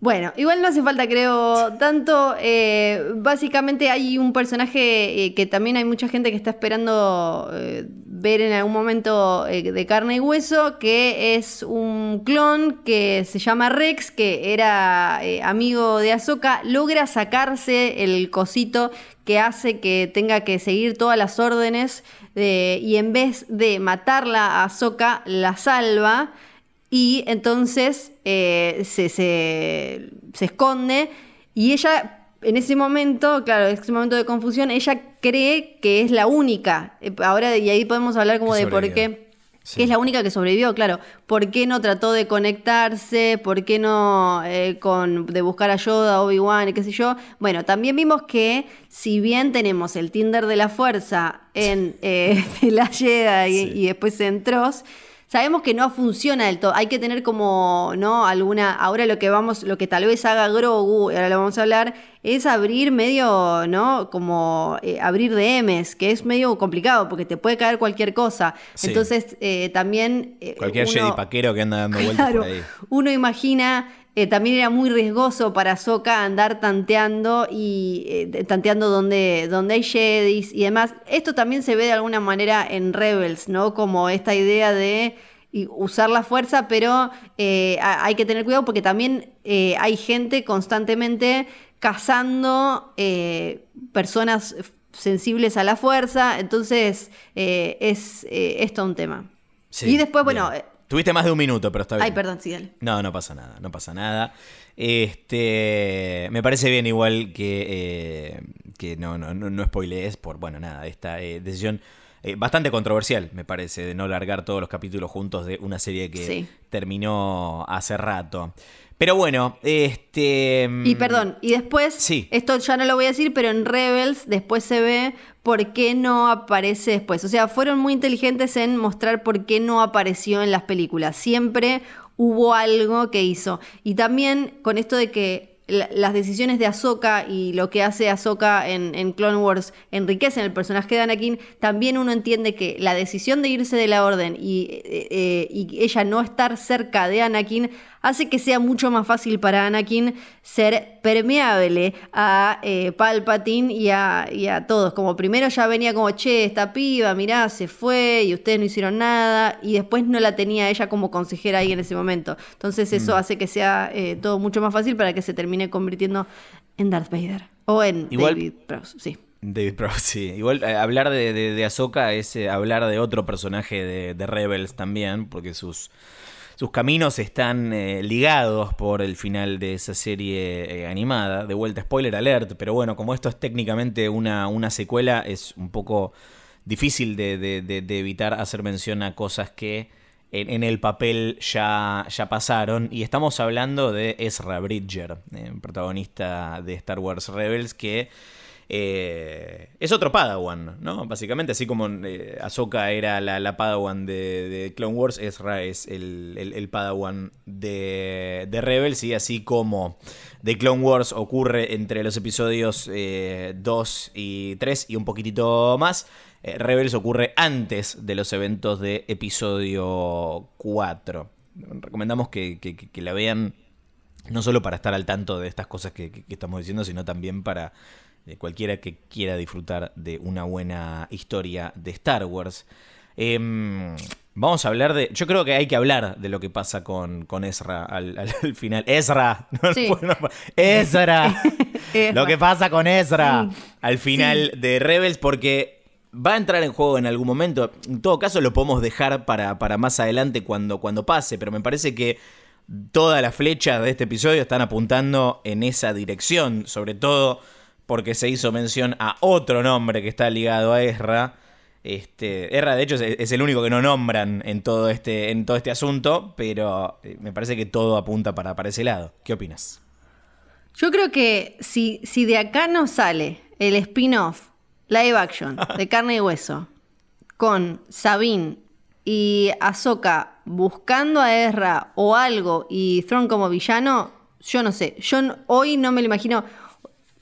Bueno, igual no hace falta, creo, tanto. Eh, básicamente hay un personaje eh, que también hay mucha gente que está esperando eh, ver en algún momento de carne y hueso, que es un clon que se llama Rex, que era amigo de Ahsoka, logra sacarse el cosito que hace que tenga que seguir todas las órdenes y en vez de matarla a Ahsoka, la salva. Y entonces eh, se, se, esconde y ella en ese momento, claro, en ese momento de confusión, ella cree que es la única. Eh, ahora, y ahí podemos hablar como de por qué. Que es la única que sobrevivió, claro. ¿Por qué no trató de conectarse? ¿Por qué no eh, con, de buscar ayuda, Obi-Wan y qué sé yo? Bueno, también vimos que si bien tenemos el Tinder de la Fuerza en [laughs] la Jedi y, y, después en Tross, Sabemos que no funciona del todo. Hay que tener como, ¿no? Alguna. Ahora lo que vamos, lo que tal vez haga Grogu, ahora lo vamos a hablar, es abrir medio, ¿no? Como eh, abrir DMs, que es medio complicado porque te puede caer cualquier cosa. Sí. Entonces, eh, también. eh, Cualquier uno- Jedi paquero que anda dando vueltas por ahí. uno imagina, eh, también era muy riesgoso para Soka andar tanteando y eh, tanteando donde, donde hay Jedis y demás. Esto también se ve de alguna manera en Rebels, ¿no? Como esta idea de usar la fuerza, pero eh, ha- hay que tener cuidado porque también hay gente constantemente cazando personas sensibles a la fuerza, entonces es esto un tema. Sí, y después, bueno, bien. Tuviste más de un minuto, pero está bien. ay, perdón, sí, dale. No, no pasa nada, no pasa nada. Este, me parece bien igual que, eh, que no, no, no, no spoilees por, bueno, nada, esta eh, decisión eh, bastante controversial, me parece, de no largar todos los capítulos juntos de una serie que Sí. terminó hace rato. Pero bueno, este... Y perdón, y después, Sí. esto ya no lo voy a decir, pero en Rebels después se ve por qué no aparece después. O sea, fueron muy inteligentes en mostrar por qué no apareció en las películas. Siempre hubo algo que hizo. Y también con esto de que la- las decisiones de Ahsoka y lo que hace Ahsoka en, en Clone Wars enriquecen el personaje de Anakin, también uno entiende que la decisión de irse de la orden y, eh, eh, y ella no estar cerca de Anakin hace que sea mucho más fácil para Anakin ser permeable a eh, Palpatine y a, y a todos. Como primero ya venía como, che, esta piba, mirá, se fue y ustedes no hicieron nada, y después no la tenía ella como consejera ahí en ese momento. Entonces eso hace que sea eh, todo mucho más fácil para que se termine convirtiendo en Darth Vader. O en Igual- David Prowse, sí. David Prowse, sí. Igual eh, hablar de, de, de Ahsoka es eh, hablar de otro personaje de, de Rebels también, porque sus, sus caminos están eh, ligados por el final de esa serie eh, animada. De vuelta, spoiler alert, pero bueno, como esto es técnicamente una, una secuela, es un poco difícil de, de- evitar hacer mención a cosas que en, en el papel ya, ya pasaron. Y estamos hablando de Ezra Bridger, eh, protagonista de Star Wars Rebels, que eh, es otro Padawan, ¿no? Básicamente, así como eh, Ahsoka era la, la Padawan de, Clone Wars, Ezra es el, el- Padawan de, de Rebels, y así como de Clone Wars ocurre entre los episodios 2 y 3 y un poquitito más, eh, Rebels ocurre antes de los eventos de episodio 4. Recomendamos que, que- la vean no solo para estar al tanto de estas cosas que, estamos diciendo, sino también para eh, cualquiera que quiera disfrutar de una buena historia de Star Wars. Em, vamos a hablar de. Yo creo que hay que hablar de lo que pasa con, con Ezra al, al- al final. ¡Ezra! [laughs] No, Sí. no, no, [laughs] ¡Ezra! Lo que pasa con Ezra Sí. al final de Rebels, porque va a entrar en juego en algún momento. En todo caso, lo podemos dejar para, para más adelante cuando, cuando pase, pero me parece que todas las flechas de este episodio están apuntando en esa dirección, sobre todo porque se hizo mención a otro nombre que está ligado a Ezra. Este, Ezra, de hecho, es, es el único que no nombran en todo este, en todo este asunto, pero eh, me parece que todo apunta para, para ese lado. ¿Qué opinas? Yo creo que si, si de acá no sale el spin-off live action [laughs] de carne y hueso con Sabine y Ahsoka buscando a Ezra o algo y Thrawn como villano, yo no sé. Yo no- hoy no me lo imagino.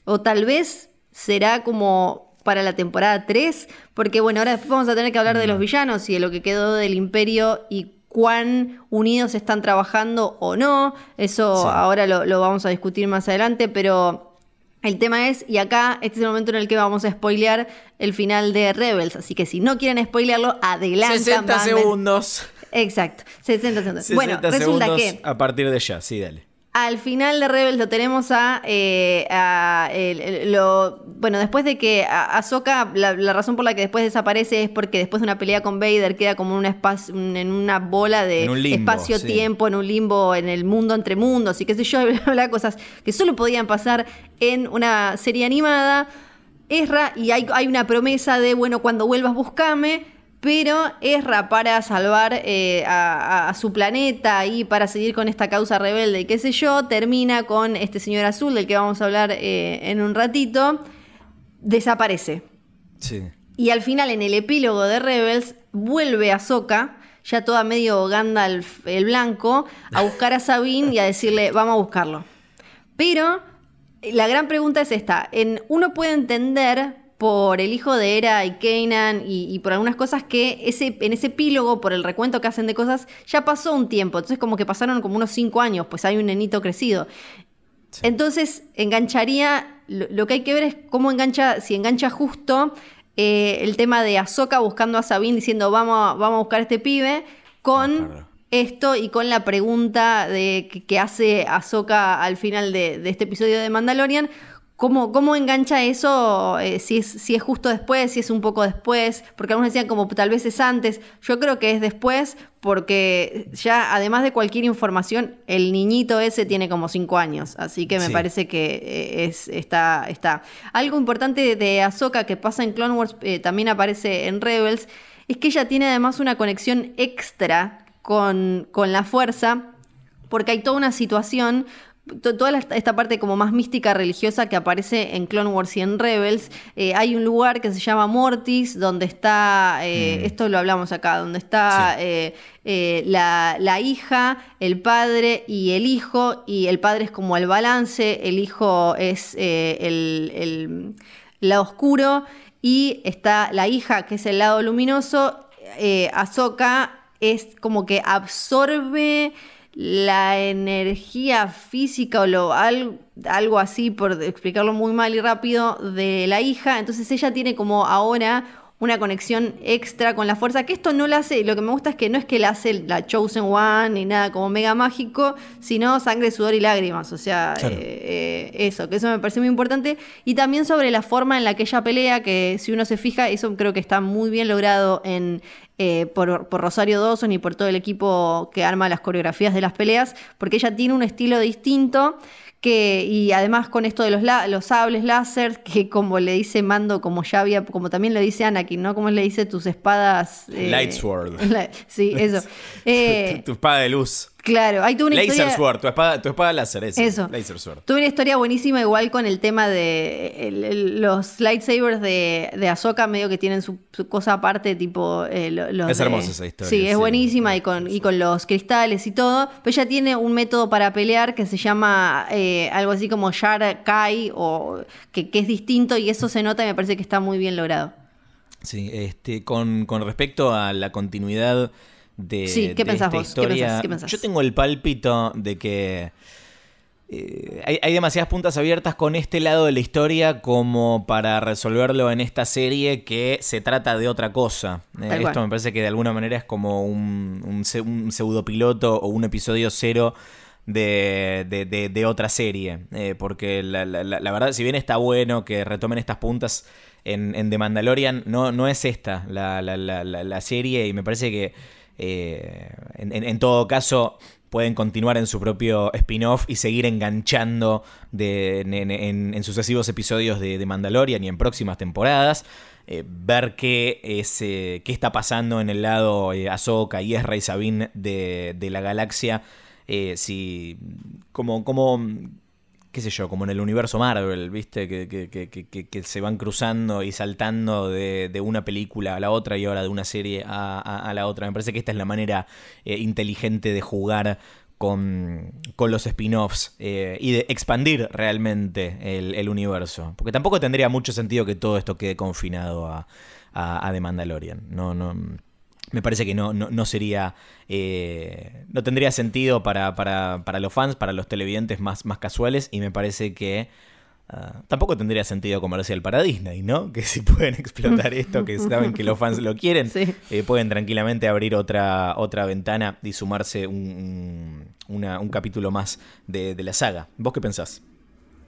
O tal vez será como para la temporada 3, porque bueno, ahora después vamos a tener que hablar de los villanos y de lo que quedó del imperio y cuán unidos están trabajando o no. Eso Sí. ahora lo, lo vamos a discutir más adelante, pero el tema es, y acá este es el momento en el que vamos a spoilear el final de Rebels, así que si no quieren spoilearlo, adelantan. 60 van, ven- segundos. Exacto, 60 segundos. 60 bueno, resulta segundos que a partir de ya, sí, dale. Al final de Rebels lo tenemos a, eh, a el- el- lo bueno después de que a- Ahsoka la, la razón por la que después desaparece es porque después de una pelea con Vader queda como en una espacio en una bola de En un limbo, espacio sí. tiempo en un limbo en el mundo entre mundos y qué sé yo [laughs] bla, bla, bla, cosas que solo podían pasar en una serie animada Ezra y hay, hay una promesa de bueno cuando vuelvas buscame pero Ezra para salvar eh, a, su planeta y para seguir con esta causa rebelde y qué sé yo, termina con este señor azul del que vamos a hablar eh, en un ratito, desaparece. Sí. Y al final, en el epílogo de Rebels, vuelve a Soka, ya toda medio Gandalf el blanco, a buscar a Sabine y a decirle, [laughs] vamos a buscarlo. Pero la gran pregunta es esta, en, uno puede entender por el hijo de Hera y Kanan y, por algunas cosas que ese, en ese epílogo, por el recuento que hacen de cosas, ya pasó un tiempo. Entonces como que pasaron como unos cinco años, pues hay un nenito crecido. Entonces engancharía, lo, que hay que ver es cómo engancha, si engancha justo eh, el tema de Ahsoka buscando a Sabine diciendo vamos, vamos a buscar a este pibe con... Esto y con la pregunta de que, hace Ahsoka al final de, de este episodio de Mandalorian, ¿Cómo, ¿Cómo, engancha eso? Eh, si, es, si es justo después, si es un poco después, porque algunos decían como tal vez es antes. Yo creo que es después, porque ya además de cualquier información, el niñito ese tiene como cinco años, así que me parece que eh, es, está, está. Algo importante de Ahsoka que pasa en Clone Wars, eh, también aparece en Rebels, es que ella tiene además una conexión extra con, con la fuerza, porque hay toda una situación toda esta parte como más mística religiosa que aparece en Clone Wars y en Rebels. Eh, hay un lugar que se llama Mortis, donde está, eh, mm. esto lo hablamos acá, donde está eh, la, hija, el padre y el hijo, y el padre es como el balance, el hijo es el, el lado oscuro, y está la hija, que es el lado luminoso. Ahsoka es como que absorbe la energía física o lo, algo, así, por explicarlo muy mal y rápido, de la hija. Entonces ella tiene como ahora una conexión extra con la fuerza, que esto no la hace, lo que me gusta es que no es que la hace la Chosen One ni nada como mega mágico, sino sangre, sudor y lágrimas, o sea, eh, eh, eso, que eso me parece muy importante. Y también sobre la forma en la que ella pelea, que si uno se fija, eso creo que está muy bien logrado en, eh, por, Rosario Dawson y por todo el equipo que arma las coreografías de las peleas, porque ella tiene un estilo distinto. Que, y además con esto de los, los sables láser, [laughs] que como le dice Mando, como ya había, como también le dice Anakin, ¿no? Como le dice tus espadas. Eh, Lightsword. [laughs] sí, eso. [laughs] Eh, tu espada de luz. Claro, hay tuve una Laser Sword, tu espada, tu espada láser, eso. eso. Laser Sword. Tuve una historia buenísima igual con el tema de los lightsabers de, de Ahsoka, medio que tienen su, cosa aparte, tipo... Eh, los es hermosa esa historia. Sí, es buenísima y con, y con los cristales y todo. Pero ella tiene un método para pelear que se llama eh, algo así como Shar Kai, o, que, que es distinto y eso se nota y me parece que está muy bien logrado. Sí, este, con, con respecto a la continuidad de, sí, ¿qué esta vos? historia. ¿Qué pensás? Yo tengo el pálpito de que eh, hay, demasiadas puntas abiertas con este lado de la historia como para resolverlo en esta serie que se trata de otra cosa. Eh, esto me parece que de alguna manera es como un, un, pseudopiloto o un episodio cero de, otra serie. Eh, porque la, verdad, si bien está bueno que retomen estas puntas en, en The Mandalorian, no, no es esta la, serie y me parece que eh, en, todo caso, pueden continuar en su propio spin-off y seguir enganchando en, sucesivos episodios de, Mandalorian y en próximas temporadas. Eh, ver qué, es, eh, qué está pasando en el lado Ahsoka y Ezra y Sabine de, de la galaxia. si, como, como qué sé yo, como en el universo Marvel, ¿viste? Que, que, se van cruzando y saltando de, una película a la otra y ahora de una serie a, la otra. Me parece que esta es la manera eh, inteligente de jugar con, los spin-offs eh, y de expandir realmente el, universo. Porque tampoco tendría mucho sentido que todo esto quede confinado a, a, The Mandalorian. No, no me parece que no, no, sería. Eh, no tendría sentido para, para, para, los fans, para los televidentes más, más casuales, y me parece que. Ah, tampoco tendría sentido comercial para Disney, ¿no? [laughs] Que si pueden explotar esto, que saben que los fans lo quieren, eh, pueden tranquilamente abrir otra, otra ventana y sumarse un, un capítulo más de, la saga. ¿Vos qué pensás?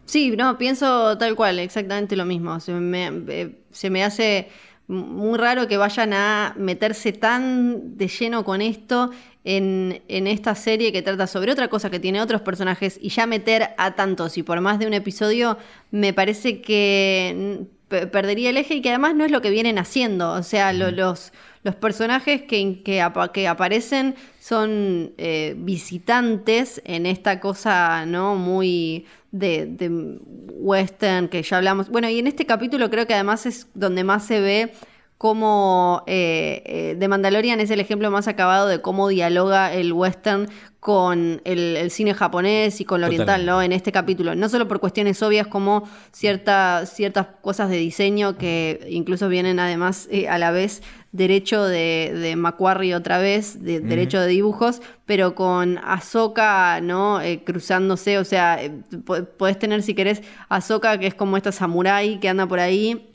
Sí, no, pienso tal cual, exactamente lo mismo. Se me, eh, se me hace muy raro que vayan a meterse tan de lleno con esto en, esta serie que trata sobre otra cosa que tiene otros personajes y ya meter a tantos y por más de un episodio me parece que perdería el eje y que además no es lo que vienen haciendo. O sea, los, los personajes que, que, aparecen son eh, visitantes en esta cosa, ¿no? Muy de, western que ya hablamos. Bueno, y en este capítulo creo que además es donde más se ve cómo eh, eh, The Mandalorian es el ejemplo más acabado de cómo dialoga el western con el, cine japonés y con lo oriental, ¿no? En este capítulo. No solo por cuestiones obvias como ciertas cosas de diseño que incluso vienen además eh, a la vez derecho de, de Macquarie otra vez, de, derecho de dibujos, pero con Ahsoka, ¿no? cruzándose, o sea, puedes tener si querés Ahsoka, que es como esta samurai que anda por ahí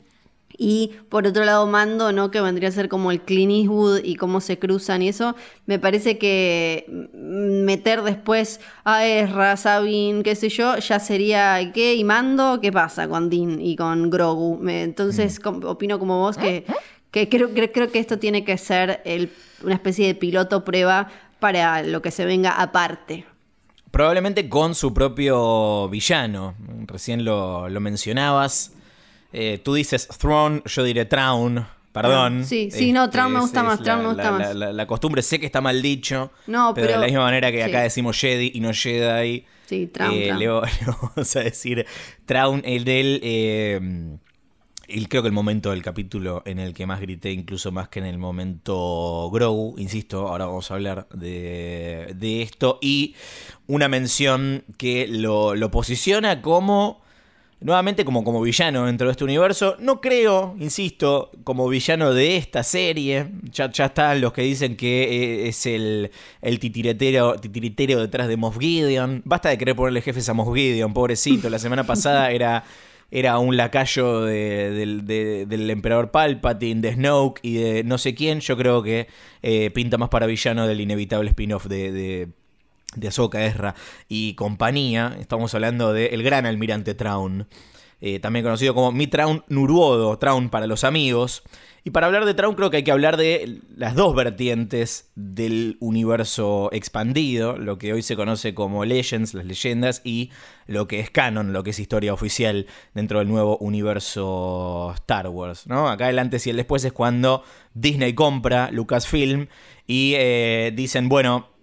y por otro lado, Mando, ¿no? Que vendría a ser como el Clint Eastwood y cómo se cruzan y eso. Me parece que meter después a Ezra, Sabine, qué sé yo, ya sería ¿qué? ¿Y Mando? ¿Qué pasa con Dean y con Grogu? Entonces, mm. opino como vos que, que creo, creo, que esto tiene que ser una especie de piloto prueba para lo que se venga aparte. Probablemente con su propio villano. Recién lo, lo mencionabas. Eh, tú dices Throne, yo diré Traun. Perdón. Ah, sí, sí, no, Traun me gusta más, Traun me gusta más. La, costumbre, sé que está mal dicho, no, pero, de la misma manera que acá decimos Jedi y no Jedi. Sí, Traun. Eh, [laughs] le, vamos a decir Traun, el del... Eh, creo que el momento del capítulo en el que más grité, incluso más que en el momento Grogu, insisto, ahora vamos a hablar de, de esto, y una mención que lo, lo posiciona como nuevamente como, como villano dentro de este universo. No creo, insisto, como villano de esta serie. Ya, ya están los que dicen que eh, es el, el titiritero, titiritero detrás de Moff Gideon. Basta de querer ponerle jefes a Moff Gideon, pobrecito. La semana pasada era, era un lacayo del emperador Palpatine, de Snoke y de no sé quién. Yo creo que eh, pinta más para villano del inevitable spin-off de de Ahsoka, Ezra y compañía. Estamos hablando del gran almirante Traun, eh, también conocido como mi Traun Nuruodo, Traun para los amigos. Y para hablar de Traun creo que hay que hablar de las dos vertientes del universo expandido, lo que hoy se conoce como Legends, las leyendas, y lo que es canon, lo que es historia oficial dentro del nuevo universo Star Wars. ¿no? Acá el antes y el después es cuando Disney compra Lucasfilm y eh, dicen, bueno,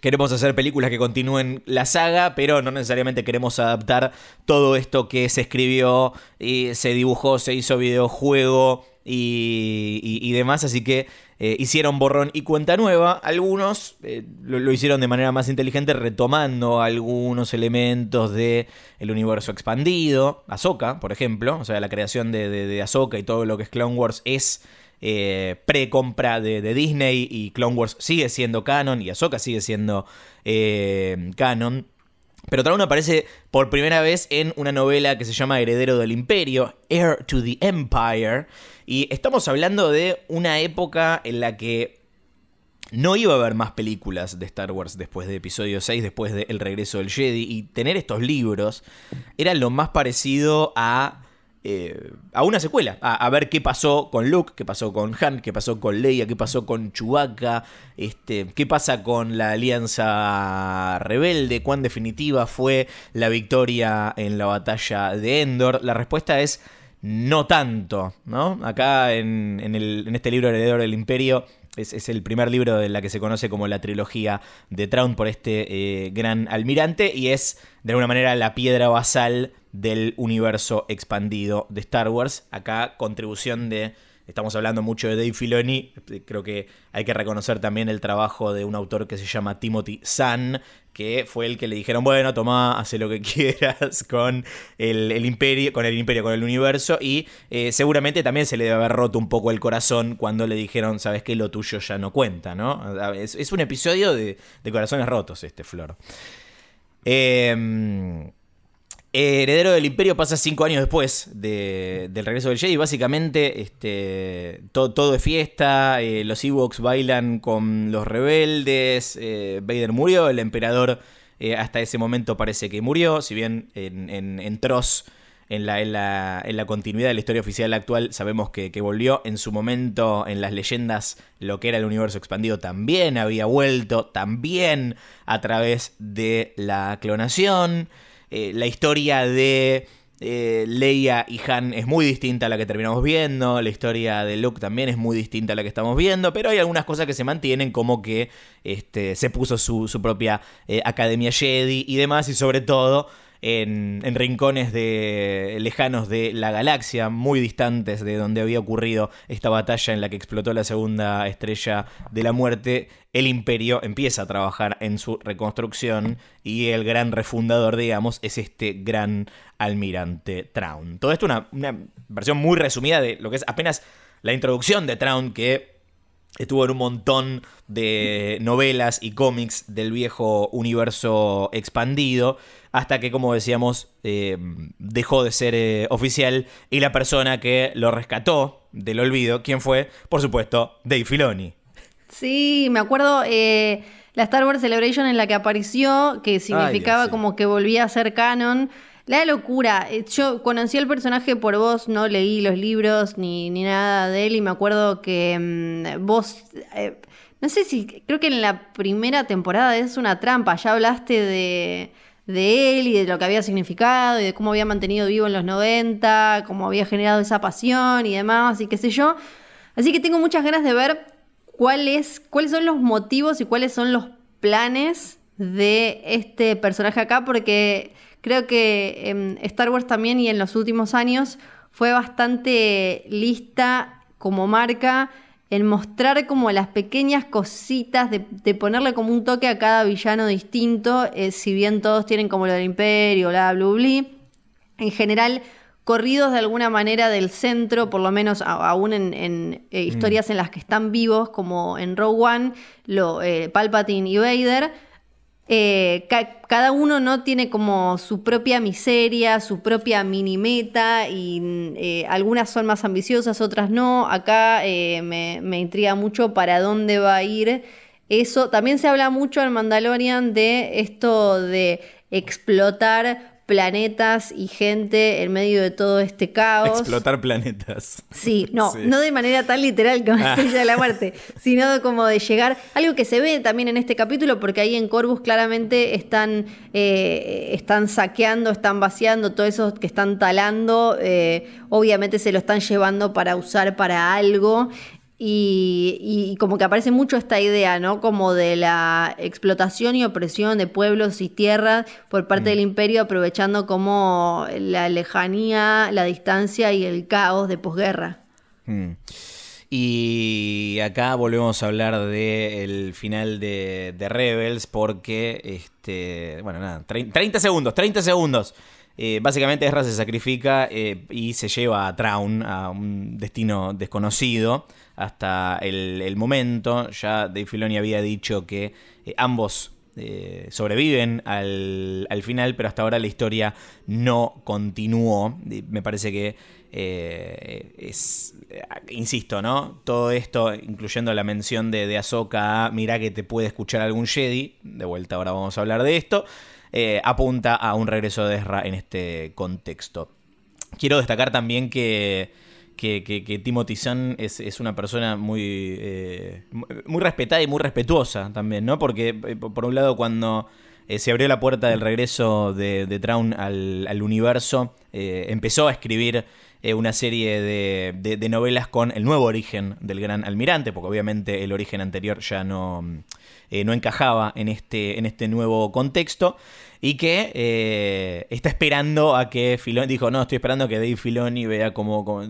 queremos hacer películas que continúen la saga, pero no necesariamente queremos adaptar todo esto que se escribió, y se dibujó, se hizo videojuego y, demás, así que eh, hicieron borrón y cuenta nueva. Algunos eh, lo, hicieron de manera más inteligente, retomando algunos elementos del el universo expandido. Ahsoka, por ejemplo, o sea, la creación de, de, de Ahsoka y todo lo que es Clone Wars es eh, pre-compra de, Disney y Clone Wars sigue siendo canon y Ahsoka sigue siendo eh, canon. Pero Traun aparece por primera vez en una novela que se llama Heredero del Imperio, Heir to the Empire. Y estamos hablando de una época en la que no iba a haber más películas de Star Wars después de episodio 6, después de El regreso del Jedi. Y tener estos libros era lo más parecido a eh, a una secuela, a, ver qué pasó con Luke, qué pasó con Han, qué pasó con Leia, qué pasó con Chewbacca, este, qué pasa con la alianza rebelde, cuán definitiva fue la victoria en la batalla de Endor. La respuesta es no tanto, ¿no? Acá en, este libro Heredero del Imperio es, el primer libro de la que se conoce como la trilogía de Traun por este eh, gran almirante y es de alguna manera la piedra basal del universo expandido de Star Wars. Acá contribución de, estamos hablando mucho de Dave Filoni, creo que hay que reconocer también el trabajo de un autor que se llama Timothy Zahn, que fue el que le dijeron, bueno, toma, hace lo que [laughs] quieras con el, imperio, con el imperio, con el universo, y eh, seguramente también se le debe haber roto un poco el corazón cuando le dijeron, sabes que lo tuyo ya no cuenta, ¿no? Es, un episodio de, de, corazones rotos este, Flor. Eh, Heredero del Imperio pasa cinco años después del regreso del Jedi. Básicamente, este, todo, es fiesta. Eh, los Ewoks bailan con los rebeldes. Eh, Vader murió. El emperador eh, hasta ese momento parece que murió. Si bien en, en, en Tross, en la, en, la, continuidad de la historia oficial actual, sabemos que, volvió. En su momento, en las leyendas, lo que era el universo expandido también había vuelto. También a través de la clonación. Eh, la historia de eh, Leia y Han es muy distinta a la que terminamos viendo, la historia de Luke también es muy distinta a la que estamos viendo, pero hay algunas cosas que se mantienen como que este, se puso su, propia eh, Academia Jedi y demás, y sobre todo en, rincones de, lejanos de la galaxia, muy distantes de donde había ocurrido esta batalla en la que explotó la segunda estrella de la muerte, el imperio empieza a trabajar en su reconstrucción y el gran refundador, digamos, es este gran almirante Traun. Todo esto una, una versión muy resumida de lo que es apenas la introducción de Traun que estuvo en un montón de novelas y cómics del viejo universo expandido, hasta que, como decíamos, eh, dejó de ser eh, oficial y la persona que lo rescató del olvido, ¿quién fue? Por supuesto, Dave Filoni. Sí, me acuerdo eh, la Star Wars Celebration en la que apareció, que significaba como que volvía a ser canon. La locura. Yo conocí al personaje por vos, no leí los libros ni, ni nada de él y me acuerdo que mm, vos... eh, no sé si, creo que en la primera temporada es una trampa, ya hablaste de, de él y de lo que había significado y de cómo había mantenido vivo en los 90, cómo había generado esa pasión y demás y qué sé yo. Así que tengo muchas ganas de ver cuál es- cuáles son los motivos y cuáles son los planes de este personaje acá, porque creo que en Star Wars también y en los últimos años fue bastante lista como marca en mostrar como las pequeñas cositas, de, de ponerle como un toque a cada villano distinto, eh, si bien todos tienen como lo del imperio, bla, bla, bla, en general corridos de alguna manera del centro, por lo menos a- aún en, en, eh, historias en las que están vivos, como en Rogue One, lo, eh, Palpatine y Vader. Eh, ca- cada uno no tiene como su propia miseria, su propia mini meta y eh, algunas son más ambiciosas, otras no. Acá eh, me, me intriga mucho para dónde va a ir eso. También se habla mucho en Mandalorian de esto de explotar planetas y gente en medio de todo este caos. Explotar planetas. Sí, no, Sí. no de manera tan literal como Ah. Estrella de la Muerte, sino de como de llegar, algo que se ve también en este capítulo, porque ahí en Corvus claramente están, eh, están saqueando, están vaciando, todo eso que están talando, eh, obviamente se lo están llevando para usar para algo. Y, y como que aparece mucho esta idea, ¿no? Como de la explotación y opresión de pueblos y tierras por parte del imperio, aprovechando como la lejanía, la distancia y el caos de posguerra. Mm. Y acá volvemos a hablar del final de, de Rebels porque, este, bueno, nada, trein- 30 segundos, 30 segundos. Eh, básicamente Ezra se sacrifica eh, y se lleva a Traun a un destino desconocido hasta el, momento. Ya Dave Filoni había dicho que eh, ambos eh, sobreviven al, al final, pero hasta ahora la historia no continuó. Me parece que eh, es, insisto, ¿no? Todo esto, incluyendo la mención de, de Ahsoka mirá que te puede escuchar algún Jedi, de vuelta ahora vamos a hablar de esto, apunta a un regreso de Ezra en este contexto. Quiero destacar también que, que, que- que Timothy Zahn es, es una persona muy, eh, muy respetada y muy respetuosa también, ¿no? Porque, eh, por un lado, cuando eh, se abrió la puerta del regreso de, de Traun al, al universo, empezó a escribir una serie de, de- de novelas con el nuevo origen del gran almirante, porque obviamente el origen anterior ya no, no encajaba en este, en este nuevo contexto. Y que eh, está esperando a que Filoni, dijo, no, estoy esperando a que Dave Filoni vea cómo, cómo-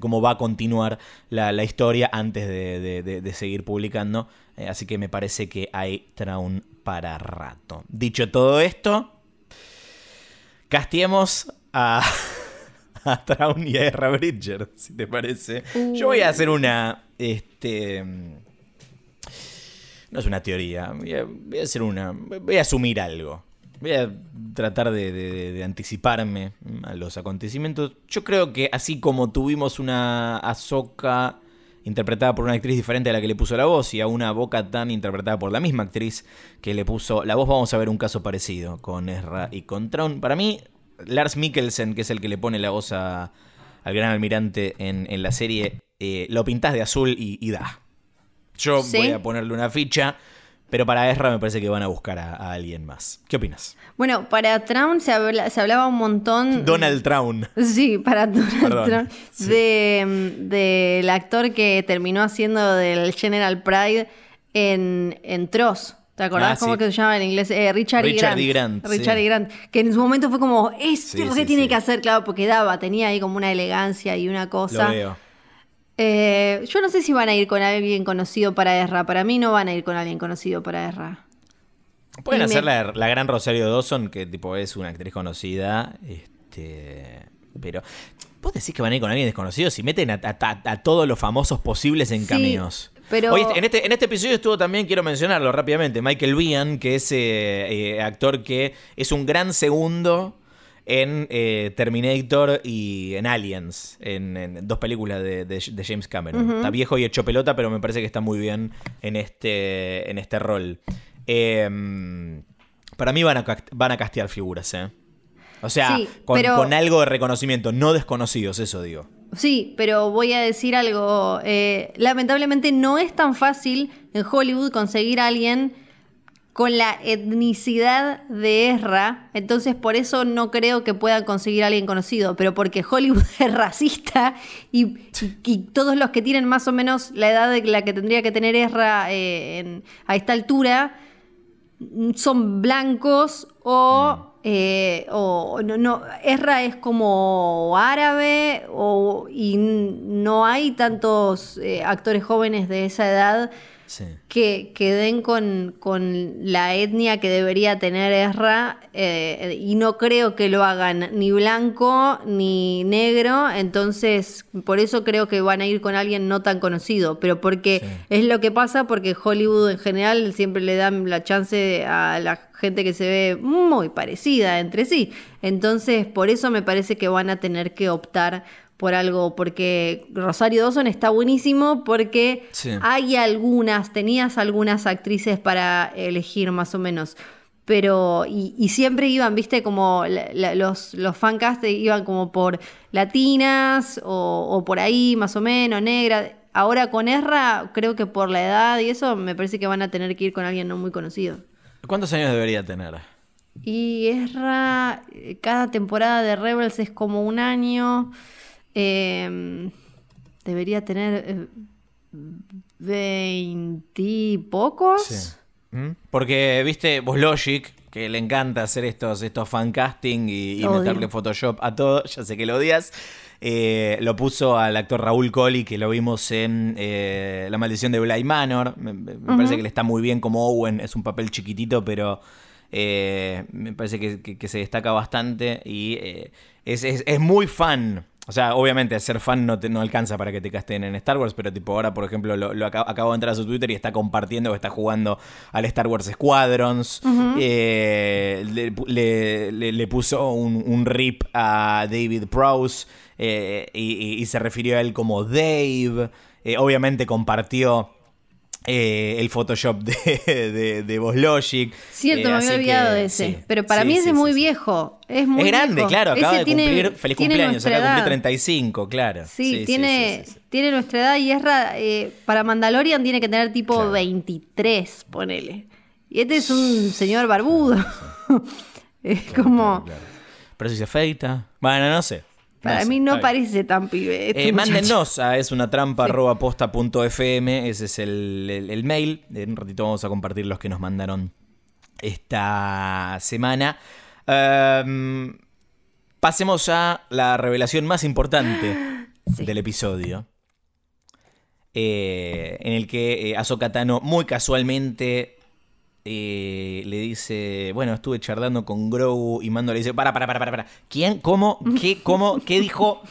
cómo va a continuar la, la historia antes de, de- de- de seguir publicando. Eh, así que me parece que hay Traun para rato. Dicho todo esto, castiemos a, [laughs] a Traun y a Ezra Bridger, si te parece. Yo voy a hacer una... Este, no es una teoría. Voy a, voy a hacer una. Voy a asumir algo. Voy a tratar de, de- de anticiparme a los acontecimientos. Yo creo que así como tuvimos una Ahsoka interpretada por una actriz diferente a la que le puso la voz y a una Boca tan interpretada por la misma actriz que le puso la voz, vamos a ver un caso parecido con Ezra y con Traun. Para mí, Lars Mikkelsen, que es el que le pone la voz a- al gran almirante en, en la serie, eh, lo pintás de azul y, y da. Yo ¿Sí? voy a ponerle una ficha, pero para Ezra me parece que van a buscar a, a alguien más. ¿Qué opinas? Bueno, para Traun se, habla- se hablaba un montón. Donald Traun. Sí, para Donald [laughs] Perdón, sí. De, mm, del actor que terminó haciendo del General Pride en, en Tross. ¿Te acordás Ah, cómo que se llama en inglés? Eh, Richard, E. Richard Grant. E. Grant, Richard sí. E. Grant. Que en su momento fue como, este Sí, lo que tiene que hacer, claro, porque daba, tenía ahí como una elegancia y una Lo cosa. veo. Eh, yo no sé si van a ir con alguien conocido para Ezra. Para mí no van a ir con alguien conocido para Ezra. Pueden hacer la, la gran Rosario Dawson, que tipo es una actriz conocida. Este. Pero. ¿Vos decís que van a ir con alguien desconocido? Si meten a, a- a- a todos los famosos posibles en Sí, cameos. pero- Oye, en este, en este episodio estuvo también, quiero mencionarlo rápidamente, Michael Bian, que es eh, eh, actor que es un gran segundo en eh, Terminator y en Aliens, en, en dos películas de, de- de James Cameron. Está viejo y hecho pelota, pero me parece que está muy bien en este, en este rol. Eh, para mí van a, van a castear figuras, ¿eh? O sea, Sí, con, pero- con algo de reconocimiento, no desconocidos, eso digo. Sí, pero voy a decir algo. eh, lamentablemente no es tan fácil en Hollywood conseguir a alguien con la etnicidad de Ezra. Entonces, por eso no creo que puedan conseguir a alguien conocido. Pero porque Hollywood [laughs] es racista y, y- y todos los que tienen más o menos la edad de la que tendría que tener Ezra eh, en- a esta altura son blancos o, eh, o no, no, Ezra es como árabe o, y no hay tantos eh, actores jóvenes de esa edad Sí. que, que den con, con la etnia que debería tener Ezra eh, y no creo que lo hagan ni blanco ni negro, entonces por eso creo que van a ir con alguien no tan conocido, pero porque Sí. es lo que pasa porque Hollywood en general siempre le dan la chance a la gente que se ve muy parecida entre sí, entonces por eso me parece que van a tener que optar por algo, porque Rosario Dawson está buenísimo porque Sí. hay algunas, tenías algunas actrices para elegir más o menos. Pero, y, y siempre iban, viste, como la- la- los, los fancast iban como por latinas o, o por ahí, más o menos, negra. Ahora con Ezra, creo que por la edad y eso, me parece que van a tener que ir con alguien no muy conocido. ¿Cuántos años debería tener? Y Ezra, eh, cada temporada de Rebels es como un año. Eh, debería tener eh, veintipocos. ¿Mm? Porque, viste, vos Logic, que le encanta hacer estos, estos fancasting y, y meterle Photoshop a todo, ya sé que lo odias. eh, lo puso al actor Raúl Colli, que lo vimos en eh, La maldición de Bly Manor. Me, parece que le está muy bien como Owen, es un papel chiquitito, pero eh, me parece que, que- que se destaca bastante y es, es- es muy fan. O sea, obviamente ser fan no, te- no alcanza para que te casten en Star Wars, pero tipo ahora, por ejemplo, lo, lo aca- acabo de entrar a su Twitter y está compartiendo que está jugando al Star Wars Squadrons. Eh, le, le- le- le puso un, un rip a David Prowse eh, y, y- y se refirió a él como Dave. Eh, obviamente compartió eh, el Photoshop de, de, de Boss Logic. Cierto, Eh, me había olvidado que, de ese. sí. Pero para Sí, mí ese es muy sí, sí. viejo. Es muy Es grande, viejo. claro, acaba Ese de tiene- cumplir. Feliz tiene cumpleaños, acaba de cumplir edad. 35, claro. Sí, tiene, tiene nuestra edad y Ezra, eh, para Mandalorian tiene que tener tipo Claro. 23, ponele. Y este es un señor barbudo. [laughs] es como, Claro, claro. Pero si se afeita. Bueno, no sé. Para mí no parece tan pibe. este Eh, mándennos a es una trampa arroba posta punto fm, ese es el, el- el mail. En un ratito vamos a compartir los que nos mandaron esta semana. Ehm, pasemos a la revelación más importante [gasps] Sí. del episodio. eh, en el que eh, Ahsoka Tano muy casualmente eh, le dice, bueno, estuve charlando con Grogu y Mando le dice, para, para, para, para, para. ¿Quién? ¿Cómo? ¿Qué? ¿Cómo? ¿Qué dijo?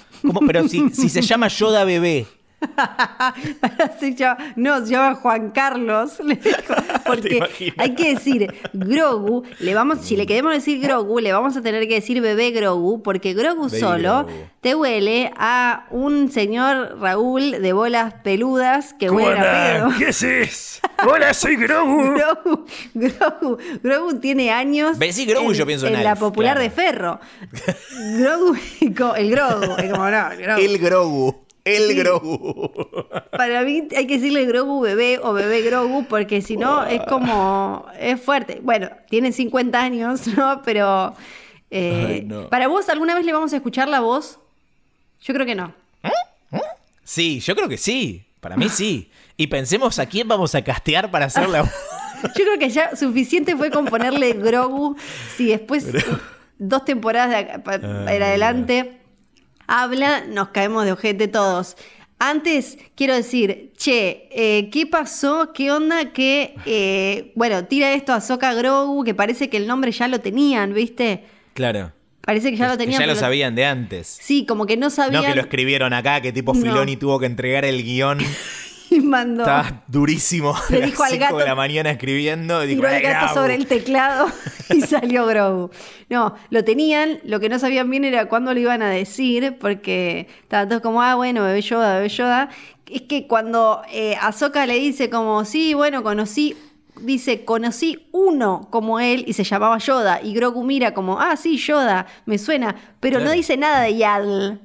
Pero si, si se llama Yoda bebé. [laughs] Llama- no, se llama Juan Carlos. le dijo, [laughs] Porque hay que decir Grogu, le vamos, si le queremos decir [laughs] Grogu, le vamos a tener que decir bebé Grogu, porque Grogu Baby solo Grogu. te huele a un señor Raúl de bolas peludas que huele a pedo. ¿Qué haces? Hola, soy Grogu. Grogu, Grogu, Grogu tiene años. Ves, sí, Grogu, yo pienso en la Alf, popular claro. de Ferro. Grogu, el Grogu, es como no, el Grogu. El Grogu. El Sí. Grogu. Para mí hay que decirle Grogu bebé o bebé Grogu porque si no es como es fuerte. Bueno, tiene 50 años, ¿no? Pero eh, Ay, no. para vos alguna vez le vamos a escuchar la voz? Yo creo que no. Sí, yo creo que sí. Para mí sí. Y pensemos a quién vamos a castear para hacer la [laughs] Yo creo que ya suficiente fue con ponerle Grogu. Si después, dos temporadas de para Ay, adelante, habla, nos caemos de ojete todos. Antes, quiero decir, che, eh, ¿qué pasó? ¿Qué onda? Que, eh, bueno, tira esto a Soka Grogu, que parece que el nombre ya lo tenían, ¿viste? Claro. Parece que ya lo Que tenían. ya lo sabían de antes. Sí, como que no sabían. No que lo escribieron acá, que tipo No. Filoni tuvo que entregar el guion. [laughs] y mandó. Estaba durísimo. a Le las dijo al 5 gato- de la mañana escribiendo. y dijo, Tiró el "Ay, gato Grogu". sobre el teclado [laughs] y salió Grogu. No, lo tenían, lo que no sabían bien era cuándo lo iban a decir, porque estaban todos como, ah, bueno, bebé Yoda, bebé Yoda. Es que cuando eh, Ahsoka le dice como, sí, bueno, conocí, dice, conocí uno como él y se llamaba Yoda. Y Grogu mira como, ah, sí, Yoda, me suena, pero no dice nada de Yaddle.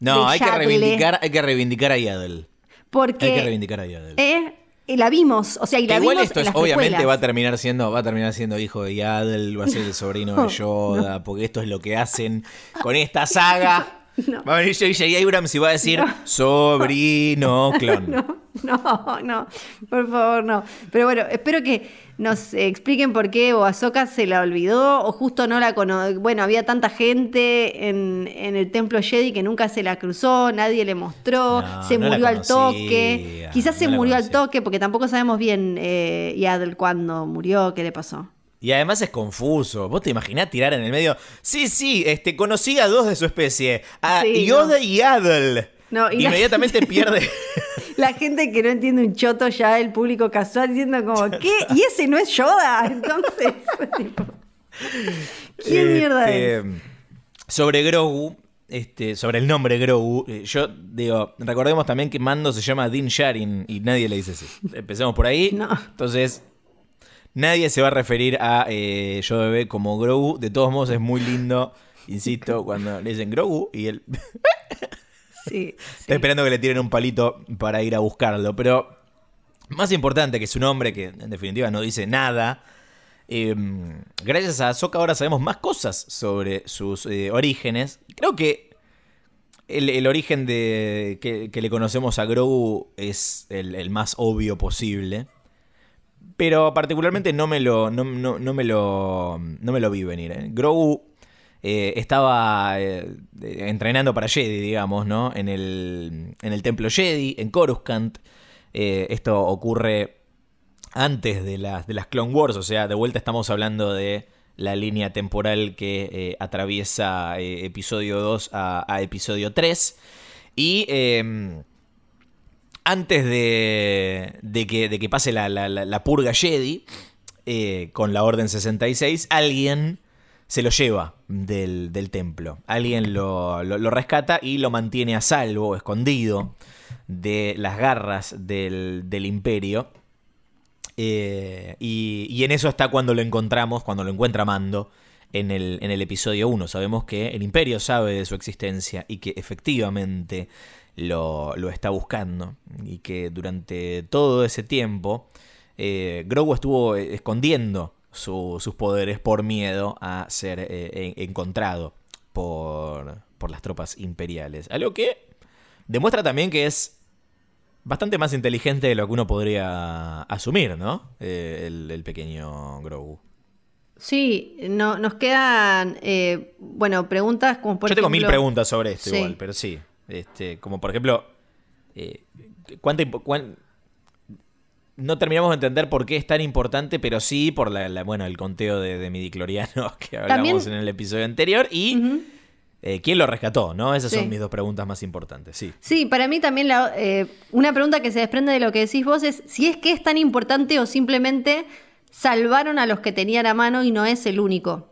No, de hay que, reivindicar, hay que reivindicar a Yaddle. Porque Hay que reivindicar a Yaddle. eh, y la vimos, o sea, y la igual vimos esto en las obviamente va a terminar siendo, va a terminar siendo hijo de Yaddle, va a ser el sobrino de [laughs] Yoda, porque esto es lo que hacen con esta saga. [laughs] No. Va a venir J.J. Abrams y va a decir sobrino clon. [laughs] No, no, no, por favor, no. Pero bueno, espero que nos expliquen por qué o Ahsoka se la olvidó o justo no la conoció. Bueno, había tanta gente en, en el templo Jedi que nunca se la cruzó, nadie le mostró, No, se no murió al toque. Quizás se no murió al toque porque tampoco sabemos bien eh, Yaddle cuándo murió, qué le pasó. Y además es confuso. ¿Vos te imaginás tirar en el medio? Sí, sí, este, conocí a dos de su especie. A Sí, Yoda y Yaddle. No, y la- Inmediatamente pierde. [laughs] La gente que no entiende un choto ya, el público casual diciendo como, ¿qué? ¿Y ese no es Yoda? [laughs] Entonces, tipo, ¿quién mierda Este, es? Sobre Grogu, este, sobre el nombre Grogu, eh, yo digo, recordemos también que Mando se llama Din Djarin y nadie le dice así. Empecemos por ahí. No. Entonces, nadie se va a referir a eh, Yo Bebé como Grogu. De todos modos, es muy lindo, insisto, cuando le dicen Grogu y él [laughs] Sí, sí. esperando que le tiren un palito para ir a buscarlo. Pero más importante que su nombre, que en definitiva no dice nada. eh, gracias a Ahsoka ahora sabemos más cosas sobre sus eh, orígenes. Creo que el, el origen de que, que le conocemos a Grogu es el, el más obvio posible. Pero particularmente no me lo, no, no- no me lo, no me lo vi venir. ¿eh? Grogu eh, estaba eh, entrenando para Jedi, digamos, ¿no? En el, en el templo Jedi, en Coruscant. Eh, esto ocurre antes de las, de las Clone Wars, o sea, de vuelta estamos hablando de la línea temporal que atraviesa episodio 2 a, episodio 3. Y eh, antes de, de que, de que pase la, la- la- purga Jedi, con la Orden 66, alguien se lo lleva del, del templo. Alguien lo, lo- rescata y lo mantiene a salvo, escondido de las garras del, del imperio. Eh, y, y en eso está cuando lo encontramos, cuando lo encuentra Mando en el, en el episodio 1. Sabemos que el imperio sabe de su existencia y que efectivamente lo, lo está buscando. Y que durante todo ese tiempo eh, Grogu estuvo escondiendo su- sus poderes por miedo a ser eh, en- encontrado por, por las tropas imperiales. Algo que demuestra también que es bastante más inteligente de lo que uno podría asumir, ¿no? Eh, el, el pequeño Grogu. Sí, no, nos quedan, eh, bueno, preguntas como por Yo tengo mil preguntas sobre esto Sí. igual, pero sí. Este, como por ejemplo, eh, ¿cuánta cuán- no terminamos de entender por qué es tan importante, pero sí por la, la- bueno, el conteo de, de midiclorianos [laughs] que hablamos También- en el episodio anterior y eh, quién lo rescató, ¿no? Esas Sí. son mis dos preguntas más importantes, sí. Sí, para mí también la, eh, una pregunta que se desprende de lo que decís vos es si es que es tan importante o simplemente salvaron a los que tenían a mano y no es el único.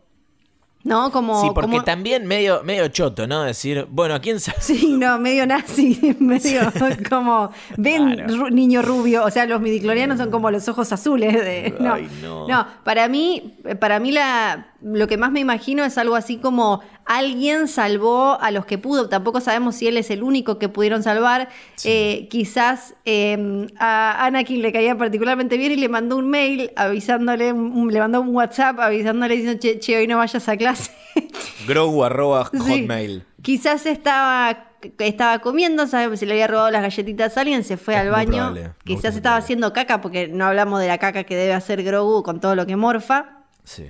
¿No? Como, sí, porque como- también medio, medio choto, ¿no? Decir, bueno, ¿a quién [laughs] sabe? Sí, no, medio nazi, [laughs] medio como, ven, Claro. ru- niño rubio, o sea, los midiclorianos son como los ojos azules. De, no, Ay, no. para mí, para mí la, lo que más me imagino es algo así como alguien salvó a los que pudo. Tampoco sabemos si él es el único que pudieron salvar. Eh, quizás eh, a Anakin le caía particularmente bien y le mandó un mail avisándole, un- le mandó un WhatsApp avisándole diciendo, che, che, hoy no vayas a clase. [laughs] Grogu arroba Sí. hotmail. Quizás estaba, estaba comiendo, sabemos si le había robado las galletitas a alguien, se fue Es al baño. probable, Quizás probable. estaba haciendo caca, porque no hablamos de la caca que debe hacer Grogu con todo lo que morfa. Sí.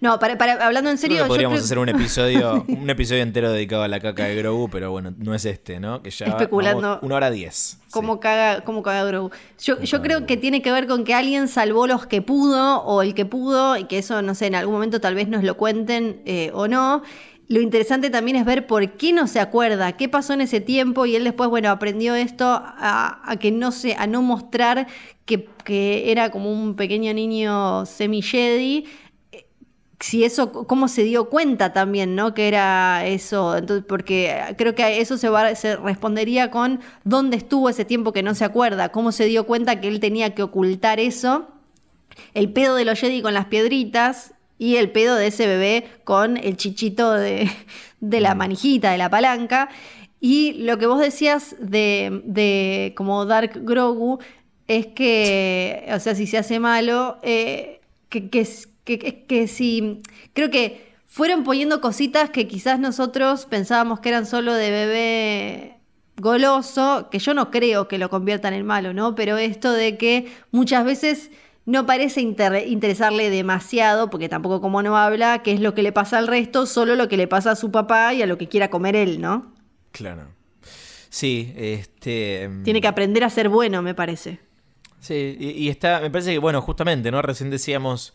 No, para, para- hablando en Creo serio, yo podríamos creo- hacer un episodio, [laughs] un episodio entero dedicado a la caca de Grogu, pero bueno, no es este, ¿no? Que ya Especulando. vamos una hora diez. cómo Sí. caga, cómo caga Grogu. Yo, yo creo que tiene que ver con que alguien salvó los que pudo o el que pudo y que eso, no sé, en algún momento tal vez nos lo cuenten eh, o no. Lo interesante también es ver por qué no se acuerda, qué pasó en ese tiempo y él después, bueno, aprendió esto a, a que no se, a no mostrar que, que era como un pequeño niño semi-Jedi si eso, cómo se dio cuenta también, ¿no? Que era eso, entonces, porque creo que a eso se, va, se respondería con dónde estuvo ese tiempo que no se acuerda, cómo se dio cuenta que él tenía que ocultar eso, el pedo de los Jedi con las piedritas y el pedo de ese bebé con el chichito de, [laughs] de la manijita, de la palanca. Y lo que vos decías de, de como Dark Grogu es que, o sea, si se hace malo, eh, que, que, que, que, que si, creo que fueron poniendo cositas que quizás nosotros pensábamos que eran solo de bebé goloso, que yo no creo que lo conviertan en malo, ¿no? Pero esto de que muchas veces no parece inter- interesarle demasiado, porque tampoco como no habla, qué es lo que le pasa al resto, solo lo que le pasa a su papá y a lo que quiera comer él, ¿no? Claro. Sí, este. Tiene que aprender a ser bueno, me parece. Sí, y, y está, me parece que, bueno, justamente, ¿no? Recién decíamos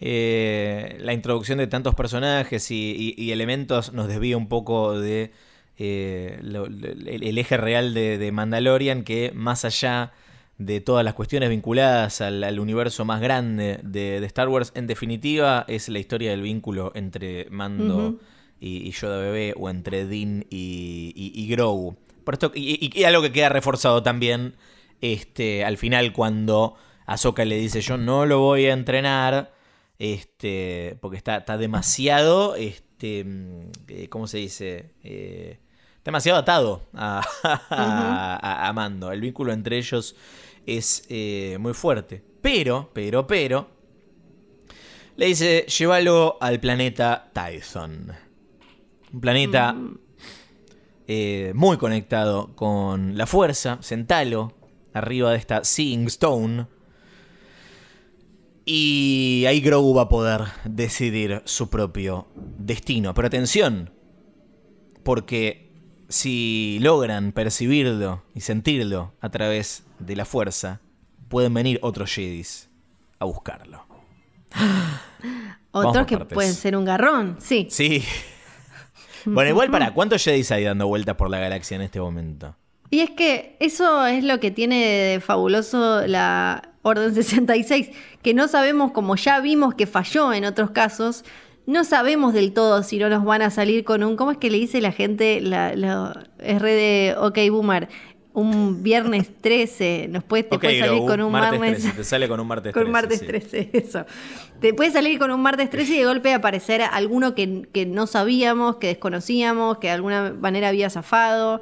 eh, la introducción de tantos personajes y, y- y elementos nos desvía un poco de eh, lo- lo- el, eje real de, de Mandalorian, que más allá de todas las cuestiones vinculadas al, al universo más grande de, de Star Wars, en definitiva es la historia del vínculo entre Mando y, y Yoda bebé o entre Din y, Grogu. Por esto, y algo que queda reforzado también este, al final cuando Ahsoka le dice yo no lo voy a entrenar este, porque está, está demasiado, este, mm, eh, ¿cómo se dice? Eh, demasiado atado [laughs] a, a- a Mando. El vínculo entre ellos es eh, muy fuerte. Pero, pero, pero, le dice, llévalo al planeta Tython. Un planeta eh, muy conectado con la fuerza, sentalo arriba de esta Seeing Stone. Y ahí Grogu va a poder decidir su propio destino. Pero atención, porque si logran percibirlo y sentirlo a través de la fuerza, pueden venir otros Jedis a buscarlo. [gasps] Otros que partes. pueden ser un garrón, sí. Sí. [laughs] Bueno, igual para, ¿cuántos Jedis hay dando vueltas por la galaxia en este momento? Y es que eso es lo que tiene de fabuloso la Orden 66, que no sabemos, como ya vimos que falló en otros casos, no sabemos del todo si no nos van a salir con un, ¿cómo es que le dice la gente? La, la- es de OK Boomer, un viernes [laughs] 13, nos puede, te puede salir con un martes martes, 13, te sale con un martes [laughs] con 13, martes sí. 13, eso. Te puede salir con un martes 13 y de golpe aparecer alguno que, que no sabíamos, que desconocíamos, que de alguna manera había zafado.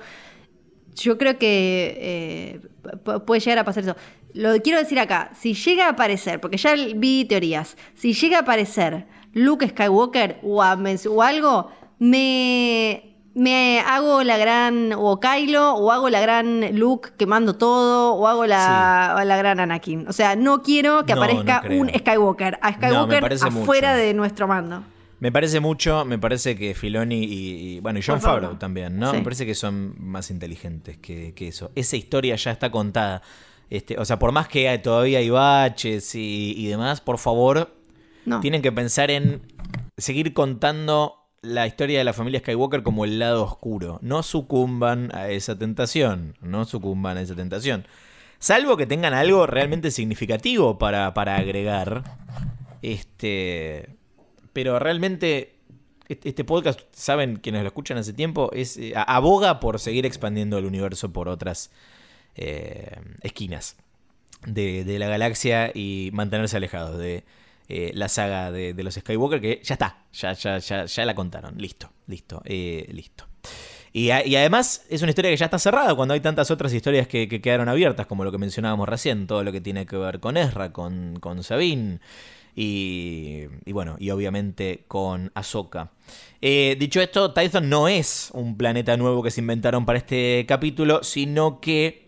Yo creo que eh, pu- puede llegar a pasar eso. Lo quiero decir acá, si llega a aparecer, porque ya vi teorías, si llega a aparecer Luke Skywalker o, a men- o algo, me, me hago la gran, o Kylo, o hago la gran Luke quemando todo, o hago la, la gran Anakin. O sea, no quiero que No, aparezca no un Skywalker, a Skywalker afuera mucho. de nuestro mando. Me parece mucho, me parece que Filoni y, y- bueno, y John. Favreau también, ¿no? Sí. Me parece que son más inteligentes que, que eso. Esa historia ya está contada. Este, o sea, por más que todavía hay baches y, y demás, por favor, No. tienen que pensar en seguir contando la historia de la familia Skywalker como el lado oscuro. No sucumban a esa tentación. No sucumban a esa tentación. Salvo que tengan algo realmente significativo para, para agregar. Este. Pero realmente. Este podcast, saben quienes lo escuchan hace tiempo, es eh, aboga por seguir expandiendo el universo por otras eh, esquinas de, la galaxia y mantenerse alejados de eh, la saga de, los Skywalker, que ya está, ya, ya, ya, ya la contaron, listo, listo, listo. Y además es una historia que ya está cerrada cuando hay tantas otras historias que, que quedaron abiertas, como lo que mencionábamos recién, todo lo que tiene que ver con Ezra, con, con Sabine y, y bueno, y obviamente con Ahsoka. Eh, dicho esto, Tython no es un planeta nuevo que se inventaron para este capítulo, sino que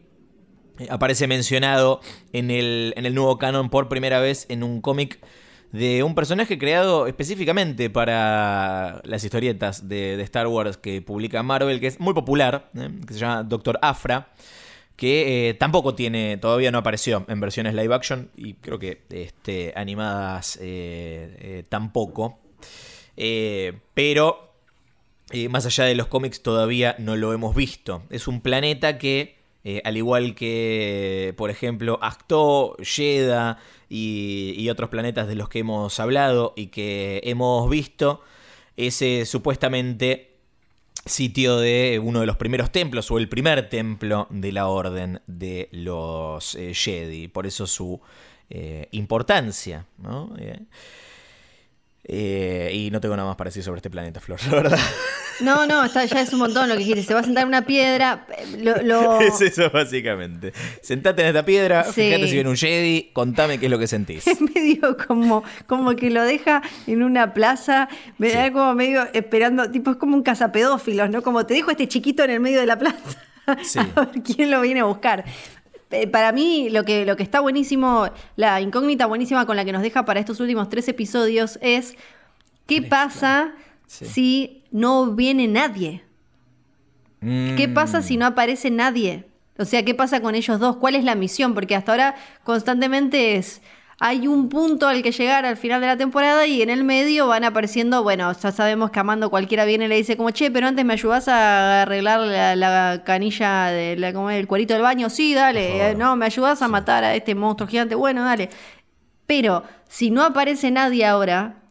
aparece mencionado en el, en el nuevo canon por primera vez en un cómic de un personaje creado específicamente para las historietas de, de Star Wars que publica Marvel, que es muy popular, ¿eh? que se llama Doctor Afra, que eh, tampoco tiene, todavía no apareció en versiones live action y creo que este, animadas eh, eh, tampoco. Pero más allá de los cómics todavía no lo hemos visto. Es un planeta que, al igual que, por ejemplo, Acto, Jedha y, y otros planetas de los que hemos hablado y que hemos visto, es supuestamente sitio de uno de los primeros templos o el primer templo de la orden de los eh, Jedi. Por eso su eh, importancia, ¿no? Eh, y no tengo nada más para decir sobre este planeta, Flor, [laughs] la verdad. No, no, está, ya es un montón lo que dijiste. Se va a sentar en una piedra. eh, Lo, lo- [laughs] Es eso, básicamente. Sentate en esta piedra, Sí. fíjate si viene un Jedi, contame qué es lo que sentís. [laughs] es medio como, como que lo deja en una plaza, me da como medio esperando, tipo es como un cazapedófilos, ¿no? Como te dejo este chiquito en el medio de la plaza, Sí. a ver quién lo viene a buscar. Eh, Para mí, lo que, lo que está buenísimo, la incógnita buenísima con la que nos deja para estos últimos tres episodios es qué pasa Sí. si no viene nadie. ¿Qué Mm, pasa si no aparece nadie? O sea, ¿qué pasa con ellos dos? ¿Cuál es la misión? Porque hasta ahora constantemente es... Hay un punto al que llegar al final de la temporada y en el medio van apareciendo, bueno, ya sabemos que Amando cualquiera viene y le dice como, che, pero antes me ayudás a arreglar la, la canilla de la, como el cuerito del baño, sí, dale, eh, no, me ayudás a matar a este monstruo gigante, bueno, dale. Pero si no aparece nadie ahora,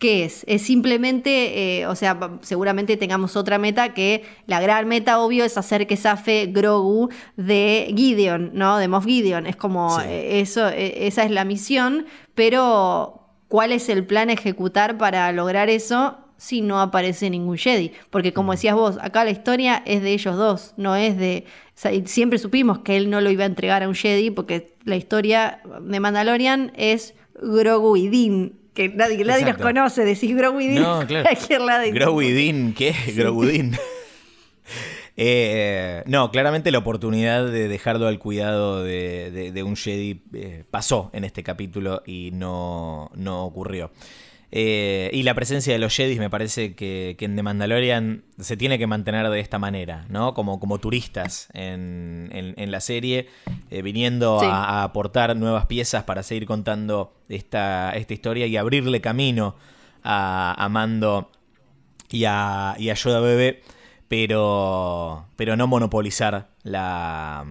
¿Qué es? Es simplemente, eh, o sea, seguramente tengamos otra meta que la gran meta, obvio, es hacer que zafe Grogu de Gideon, ¿no? De Moff Gideon. Es como, Sí. eh, eso, eh, esa es la misión, pero ¿cuál es el plan a ejecutar para lograr eso si no aparece ningún Jedi? Porque como decías vos, acá la historia es de ellos dos, no es de... o sea, y siempre supimos que él no lo iba a entregar a un Jedi porque la historia de Mandalorian es Grogu y Din, que nadie, nadie los conoce, decís Grogu y Din No, claro. [laughs] Growidin, ¿qué? [laughs] Growidin. [laughs] Eh, no, claramente la oportunidad de dejarlo al cuidado de, de- de un Jedi eh, pasó en este capítulo y no, no ocurrió. Eh, y la presencia de los Jedi me parece que, que en The Mandalorian se tiene que mantener de esta manera, ¿no? Como, como turistas en, en- en la serie, eh, viniendo Sí. a, a aportar nuevas piezas para seguir contando esta, esta historia y abrirle camino a, a Mando y a, y a Yoda Bebé, pero, pero no monopolizar la,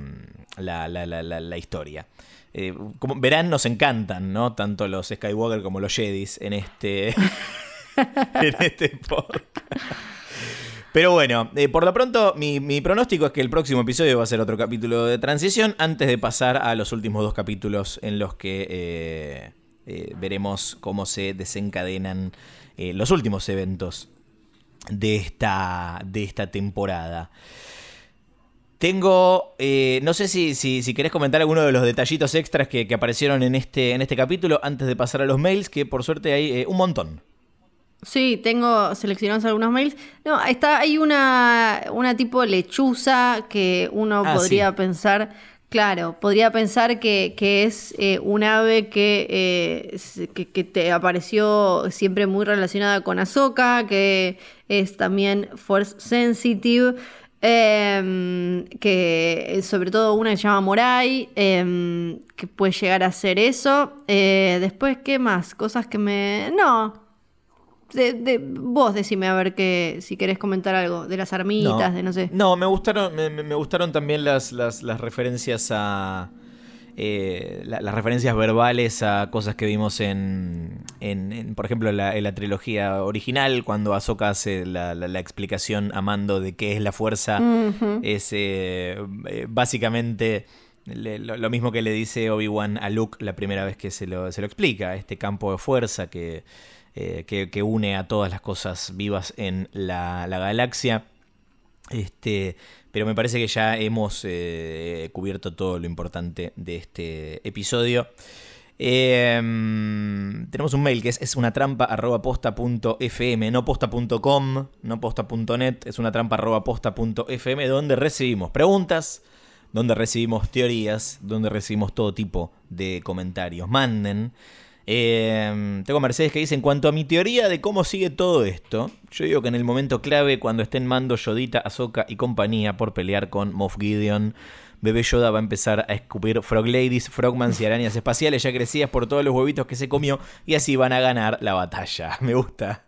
la, la- la- la- la historia. Eh, como verán, nos encantan, ¿no? Tanto los Skywalker como los Jedis en este, [laughs] en este podcast. Pero bueno, eh, por lo pronto mi, pronóstico es que el próximo episodio va a ser otro capítulo de transición antes de pasar a los últimos dos capítulos en los que eh, veremos cómo se desencadenan los últimos eventos de esta, de esta temporada. Tengo, eh, no sé si, si, si querés comentar alguno de los detallitos extras que, que aparecieron en este, en este capítulo antes de pasar a los mails, que por suerte hay eh, un montón. Sí, tengo seleccionados algunos mails. No, está, hay una, una tipo lechuza que uno Ah, podría sí. pensar, claro, podría pensar que, que es eh, un ave que, eh, que, que te apareció siempre muy relacionada con Ahsoka, que es también Force Sensitive. Em, que eh, sobre todo una que se llama Morai, em, que puede llegar a ser eso. Eh, después, ¿qué más? Cosas que me... No, de, de- vos decime a ver que si querés comentar algo de las armitas, de no sé. No, me gustaron, me, me- me gustaron también las, las, las referencias a. eh, la- las referencias verbales a cosas que vimos en, en- en, por ejemplo, la, en la trilogía original, cuando Ahsoka hace la, explicación a Mando de qué es la fuerza, es eh, eh, básicamente Le- lo, lo mismo que le dice Obi-Wan a Luke la primera vez que se lo, se lo explica, este campo de fuerza que, eh, que, que une a todas las cosas vivas en la, la galaxia. Este, pero me parece que ya hemos eh, cubierto todo lo importante de este episodio. Eh, tenemos un mail que es, es una trampa arroba posta punto fm, no posta.com, no posta.net, es una trampa arroba posta punto fm, donde recibimos preguntas, donde recibimos teorías, donde recibimos todo tipo de comentarios. Manden. Eh, tengo Mercedes que dice, en cuanto a mi teoría de cómo sigue todo esto, yo digo que en el momento clave, cuando estén mando Yodita, Ahsoka y compañía por pelear con Moff Gideon, Bebé Yoda va a empezar a escupir Frog Ladies, Frogmans y arañas espaciales ya crecidas por todos los huevitos que se comió y así van a ganar la batalla. [laughs] Me gusta.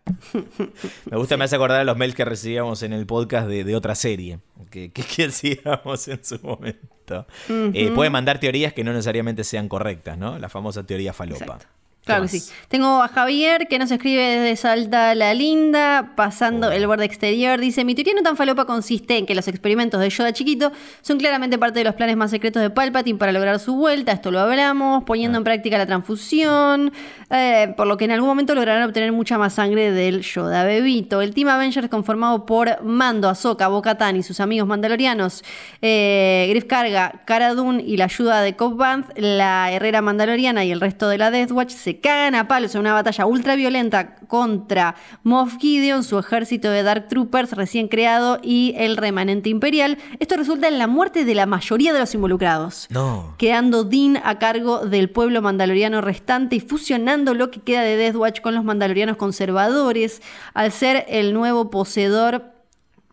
Me gusta, me hace acordar a los mails que recibíamos en el podcast de, de otra serie que, que, que [laughs] hacíamos en su momento. Eh, puede mandar teorías que no necesariamente sean correctas, ¿no? La famosa teoría falopa. Exacto. ¿Qué Claro que sí. Tengo a Javier que nos escribe desde Salta la Linda, pasando el borde exterior. Dice: Mi teoría no tan falopa consiste en que los experimentos de Yoda chiquito son claramente parte de los planes más secretos de Palpatine para lograr su vuelta. Esto lo hablamos, poniendo en práctica la transfusión, eh, por lo que en algún momento lograrán obtener mucha más sangre del Yoda bebito. El Team Avengers, conformado por Mando, Ahsoka, Bo-Katan y sus amigos mandalorianos, eh, Griff Karga, Cara Dune y la ayuda de Cobb la herrera mandaloriana y el resto de la Death Watch se cagan a palos en una batalla ultra violenta contra Moff Gideon, su ejército de Dark Troopers recién creado y el remanente imperial. Esto resulta en la muerte de la mayoría de los involucrados No. quedando Dean a cargo del pueblo mandaloriano restante y fusionando lo que queda de Death Watch con los mandalorianos conservadores, al ser el nuevo poseedor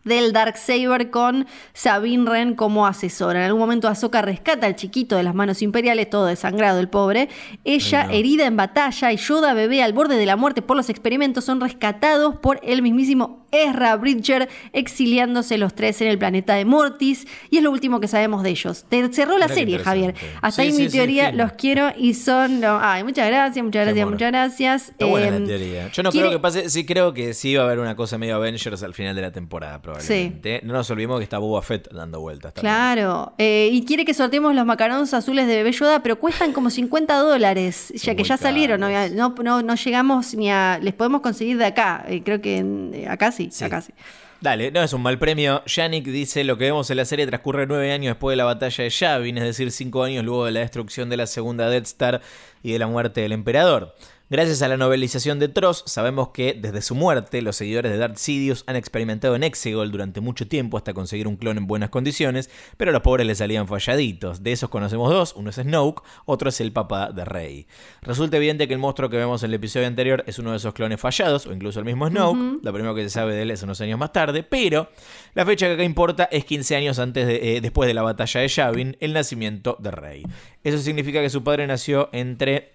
del Darksaber con Sabine Wren como asesora. En algún momento Ahsoka rescata al chiquito de las manos imperiales, todo desangrado el pobre. Ella, no. herida en batalla, y Yoda bebé al borde de la muerte por los experimentos son rescatados por el mismísimo Ezra Bridger, exiliándose los tres en el planeta de Mortis. Y es lo último que sabemos de ellos. Te cerró la serie, Javier. Hasta Sí, ahí sí, mi teoría, los quiero y son... Ay, muchas gracias, muchas gracias, muchas gracias. Está buena Em, la teoría. Yo no quiere- creo que pase. Sí, creo que sí va a haber una cosa medio Avengers al final de la temporada, probablemente. No nos olvidemos que está Boba Fett dando vueltas. también. Claro, eh, y quiere que sorteemos los macarons azules de Bebé Yoda, pero cuestan como 50 dólares, ya que ya salieron, no, no, no- llegamos ni a... Les podemos conseguir de acá, eh, creo que en- eh, acá sí, Sí. acá sí. Dale, no es un mal premio. Yannick dice: Lo que vemos en la serie transcurre nueve años después de la batalla de Yavin, es decir, cinco años luego de la destrucción de la segunda Death Star y de la muerte del emperador. Gracias a la novelización de Tross, sabemos que desde su muerte, los seguidores de Darth Sidious han experimentado en Exegol durante mucho tiempo hasta conseguir un clon en buenas condiciones, pero a los pobres les salían falladitos. De esos conocemos dos: uno es Snoke, otro es el papá de Rey. Resulta evidente que el monstruo que vemos en el episodio anterior es uno de esos clones fallados, o incluso el mismo Snoke. Lo primero que se sabe de él es unos años más tarde, pero la fecha que acá importa es 15 años antes de, eh, después de la batalla de Yavin, el nacimiento de Rey. Eso significa que su padre nació entre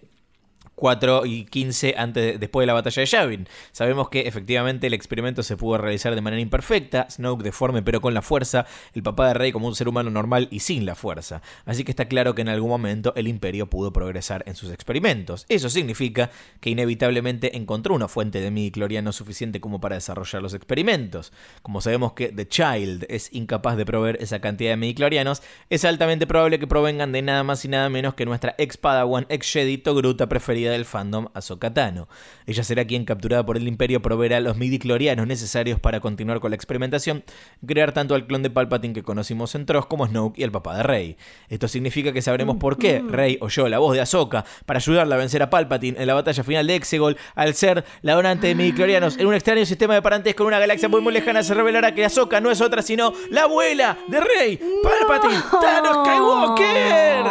4 y 15 antes de- después de la batalla de Yavin. Sabemos que efectivamente el experimento se pudo realizar de manera imperfecta, Snoke deforme pero con la fuerza, el papá de Rey como un ser humano normal y sin la fuerza. Así que está claro que en algún momento el imperio pudo progresar en sus experimentos. Eso significa que inevitablemente encontró una fuente de midichloriano suficiente como para desarrollar los experimentos. Como sabemos que The Child es incapaz de proveer esa cantidad de midichlorianos, es altamente probable que provengan de nada más y nada menos que nuestra ex Padawan, ex Jedi Togruta preferida del fandom Ahsoka Tano. Ella será quien, capturada por el Imperio, proveerá los midichlorianos necesarios para continuar con la experimentación crear tanto al clon de Palpatine que conocimos en Tross como Snoke y el papá de Rey. Esto significa que sabremos por qué Rey oyó la voz de Ahsoka para ayudarla a vencer a Palpatine en la batalla final de Exegol al ser la donante de midichlorianos en un extraño sistema de parentesco en una galaxia muy muy lejana se revelará que Ahsoka no es otra sino la abuela de Rey Palpatine Thanos Skywalker.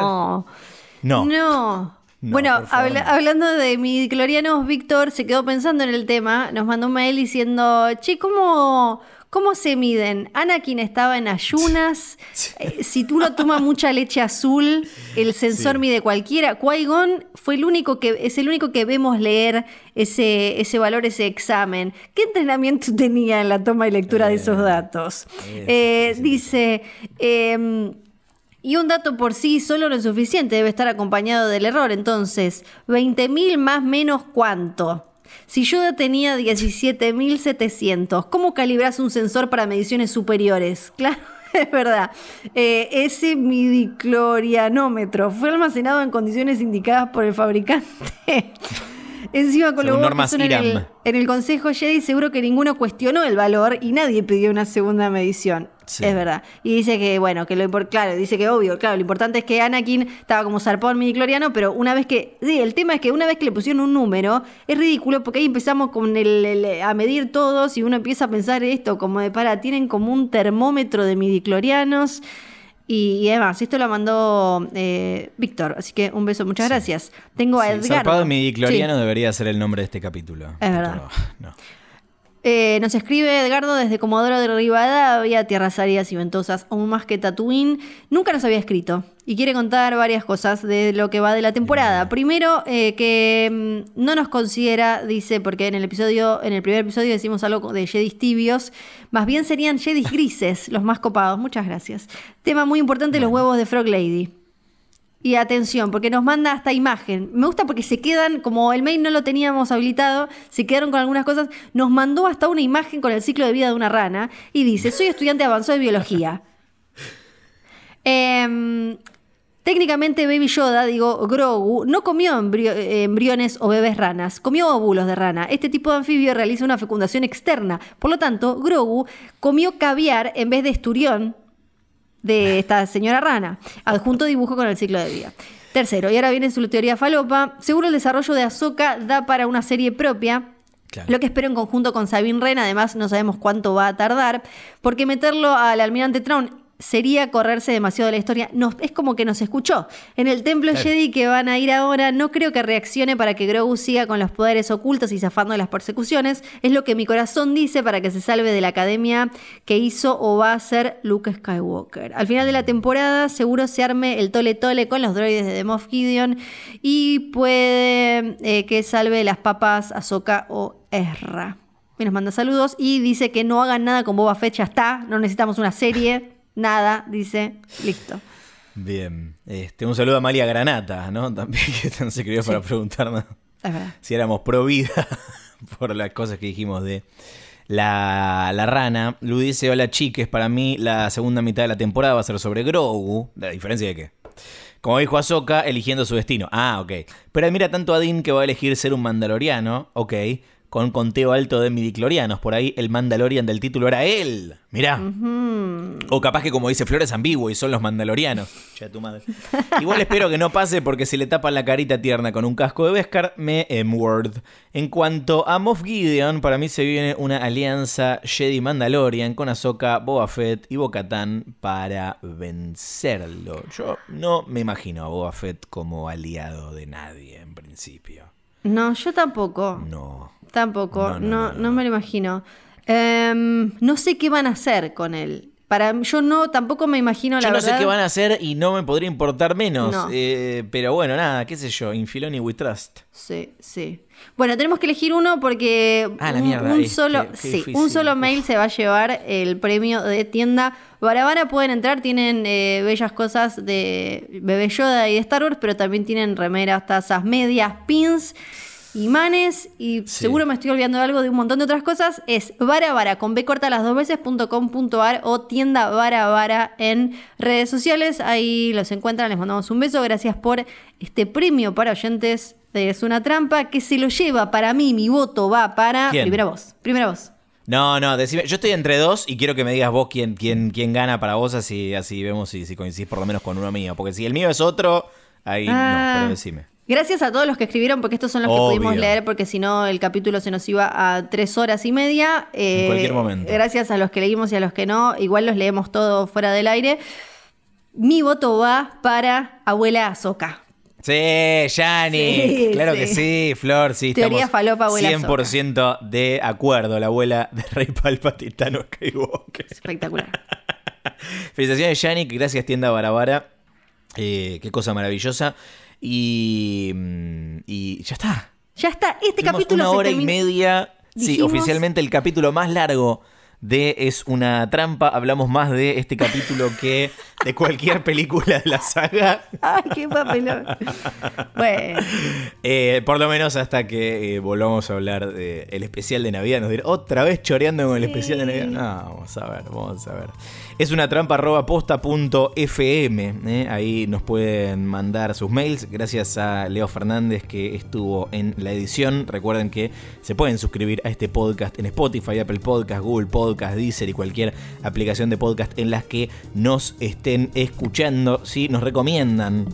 No. No. No. No, bueno, habla- hablando de midichlorianos, Víctor se quedó pensando en el tema, nos mandó un mail diciendo, che, ¿cómo, cómo se miden? Anakin estaba en ayunas, [laughs] eh, si tú no tomas mucha leche azul, el sensor Sí. mide cualquiera. Qui-Gon fue el único que, es el único que vemos leer ese, ese valor, ese examen. ¿Qué entrenamiento [laughs] tenía en la toma y lectura de esos Eh, datos? eso, Eh, dice... y un dato por sí solo no es suficiente, debe estar acompañado del error. Entonces, 20.000 más menos cuánto. Si Yoda tenía 17.700, ¿cómo calibras un sensor para mediciones superiores? [laughs] Claro, Es verdad. Eh, ese midiclorianómetro fue almacenado en condiciones indicadas por el fabricante. Encima con que normas en el, en el Consejo Jedi seguro que ninguno cuestionó el valor y nadie pidió una segunda medición. Sí. Es verdad. Y dice que, bueno, que lo impor- claro, dice que obvio, claro, lo importante es que Anakin estaba como zarpado midicloriano, pero una vez que, sí, el tema es que una vez que le pusieron un número, es ridículo porque ahí empezamos con el, el- a medir todos y uno empieza a pensar esto, como de, para, tienen como un termómetro de midiclorianos. Y, además, esto lo mandó eh, Víctor, así que un beso, muchas gracias. Tengo a Sí, Edgar. Zarpado midicloriano debería ser el nombre de este capítulo. Es verdad. No. Eh, nos escribe Edgardo desde Comodoro de Rivadavia, tierras áridas y ventosas, aún más que Tatooine. Nunca nos había escrito y quiere contar varias cosas de lo que va de la temporada. Primero, eh, que mm, no nos considera, dice, porque en el episodio, en el primer episodio decimos algo de Jedis tibios, más bien serían Jedis grises, [laughs] los más copados. Muchas gracias. Tema muy importante, los huevos de Frog Lady. Y atención, porque nos manda hasta imagen. Me gusta porque se quedan, como el mail no lo teníamos habilitado, se quedaron con algunas cosas. Nos mandó hasta una imagen con el ciclo de vida de una rana y dice, soy estudiante avanzado de biología. [laughs] Em, técnicamente Baby Yoda, digo Grogu, no comió eh, embriones o bebés ranas, comió óvulos de rana. Este tipo de anfibio realiza una fecundación externa. Por lo tanto, Grogu comió caviar en vez de esturión de esta señora rana. Adjunto dibujo con el ciclo de vida. Tercero, y ahora viene su teoría falopa. Seguro el desarrollo de Ahsoka da para una serie propia. Claro. Lo que espero en conjunto con Sabine Wren, además no sabemos cuánto va a tardar, porque meterlo al almirante Traun sería correrse demasiado de la historia. Nos- es como que nos escuchó. En el templo Claro. Jedi que van a ir ahora, no creo que reaccione para que Grogu siga con los poderes ocultos y zafando de las persecuciones. Es lo que mi corazón dice para que se salve de la academia que hizo o va a hacer Luke Skywalker. Al final de la temporada, seguro se arme el tole tole con los droides de The Moff Gideon y puede eh, que salve las papas Ahsoka o Ezra. Y nos manda saludos y dice que no hagan nada con Boba Fett, ya está, no necesitamos una serie, nada, dice, listo. Bien. Este, un saludo a Malia Granata, ¿no? [laughs] También que se escribió para preguntarnos si éramos pro vida [laughs] por las cosas que dijimos de la, la rana. Lu dice, hola chiques, para mí la segunda mitad de la temporada va a ser sobre Grogu. ¿La diferencia de qué? Como dijo Ahsoka, eligiendo su destino. Ah, ok. Pero admira tanto a Dean que va a elegir ser un mandaloriano, ok, con conteo alto de midiclorianos. Por ahí el mandalorian del título era él. Mirá. O capaz que como dice Flores ambiguo y son los mandalorianos. [laughs] Che, tu madre. Igual espero que no pase porque si le tapan la carita tierna con un casco de Beskar, me M-word. En cuanto a Moff Gideon, para mí se viene una alianza Jedi Mandalorian con Ahsoka, Boba Fett y Bo-Katan para vencerlo. Yo no me imagino a Boba Fett como aliado de nadie en principio. No, yo tampoco. No. Tampoco, No, no, me lo imagino. Em, no sé qué van a hacer con él. Para yo no, tampoco me imagino la Yo no verdad. sé qué van a hacer y no me podría importar menos. No. Eh, pero bueno, nada, qué sé yo. Infiloni We Trust. Sí, sí. Bueno, tenemos que elegir uno porque Ah, la un, mierda, un este, solo, qué sí, un solo mail se va a llevar el premio de tienda. Barabara pueden entrar, tienen eh, bellas cosas de Bebé Yoda y de Star Wars, pero también tienen remeras, tazas, medias, pins, imanes y Sí. seguro me estoy olvidando de algo de un montón de otras cosas. Es barabara con B corta las dos veces punto com punto ar o tienda barabara en redes sociales. Ahí los encuentran, les mandamos un beso. Gracias por este premio para oyentes de Es una trampa que se lo lleva para mí. Mi voto va para. ¿Quién? Primera voz. Primera voz. No, no, decime. Yo estoy entre dos y quiero que me digas vos quién, quién, quién gana para vos, así, así vemos si, si coincidís por lo menos con uno mío. Porque si el mío es otro, ahí no, Ah. pero decime. Gracias a todos los que escribieron, porque estos son los que pudimos leer, porque si no el capítulo se nos iba a tres horas y media. Eh, En cualquier momento. Gracias a los que leímos y a los que no, igual los leemos todos fuera del aire. Mi voto va para Abuela Azoka. Sí, Yani. Sí, claro sí. que sí, Flor, sí. Teoría falopa, abuela 100% de acuerdo. La abuela de Rey Palpatine Thanos Skywalker. Espectacular. [laughs] Felicitaciones, Yannick. Gracias, tienda Barabara. Eh, qué cosa maravillosa. Y, mm, y ya está. Ya está, este Tuvimos capítulo una se hora y media. Sí, oficialmente el capítulo más largo de Es una trampa. Hablamos más de este capítulo que de cualquier película de la saga. Ay, qué papelón. Bueno, Eh, por lo menos hasta que eh, volvamos a hablar del especial de Navidad. Nos dirán, otra vez choreando con el Sí. especial de Navidad. No, vamos a ver, vamos a ver. Es una trampa arroba posta punto fm. eh, Ahí nos pueden mandar sus mails. Gracias a Leo Fernández que estuvo en la edición. Recuerden que se pueden suscribir a este podcast en Spotify, Apple Podcast, Google Podcast, Deezer y cualquier aplicación de podcast en las que nos estén escuchando. Si nos recomiendan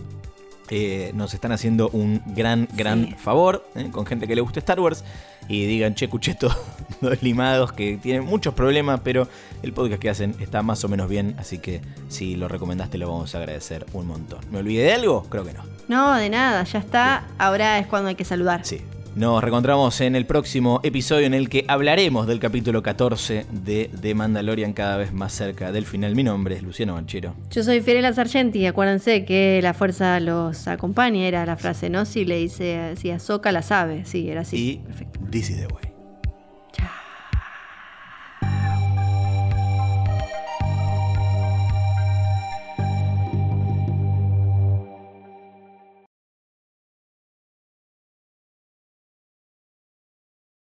eh, nos están haciendo un gran, gran Sí. favor eh, con gente que le gusta Star Wars y digan, che, escuché estos dos [laughs] limados que tienen muchos problemas, pero el podcast que hacen está más o menos bien, así que si lo recomendaste lo vamos a agradecer un montón. ¿Me olvidé de algo? Creo que no. no, de nada, ya está. Ahora es cuando hay que saludar. Sí. Nos reencontramos en el próximo episodio en el que hablaremos del capítulo 14 de The Mandalorian cada vez más cerca del final. Mi nombre es Luciano Banchero. Yo soy Fiorella Sargenti, acuérdense que la fuerza los acompaña, era la frase, ¿no? Si le dice, si Azoka la sabe, sí, era así. y Perfecto. This is the way.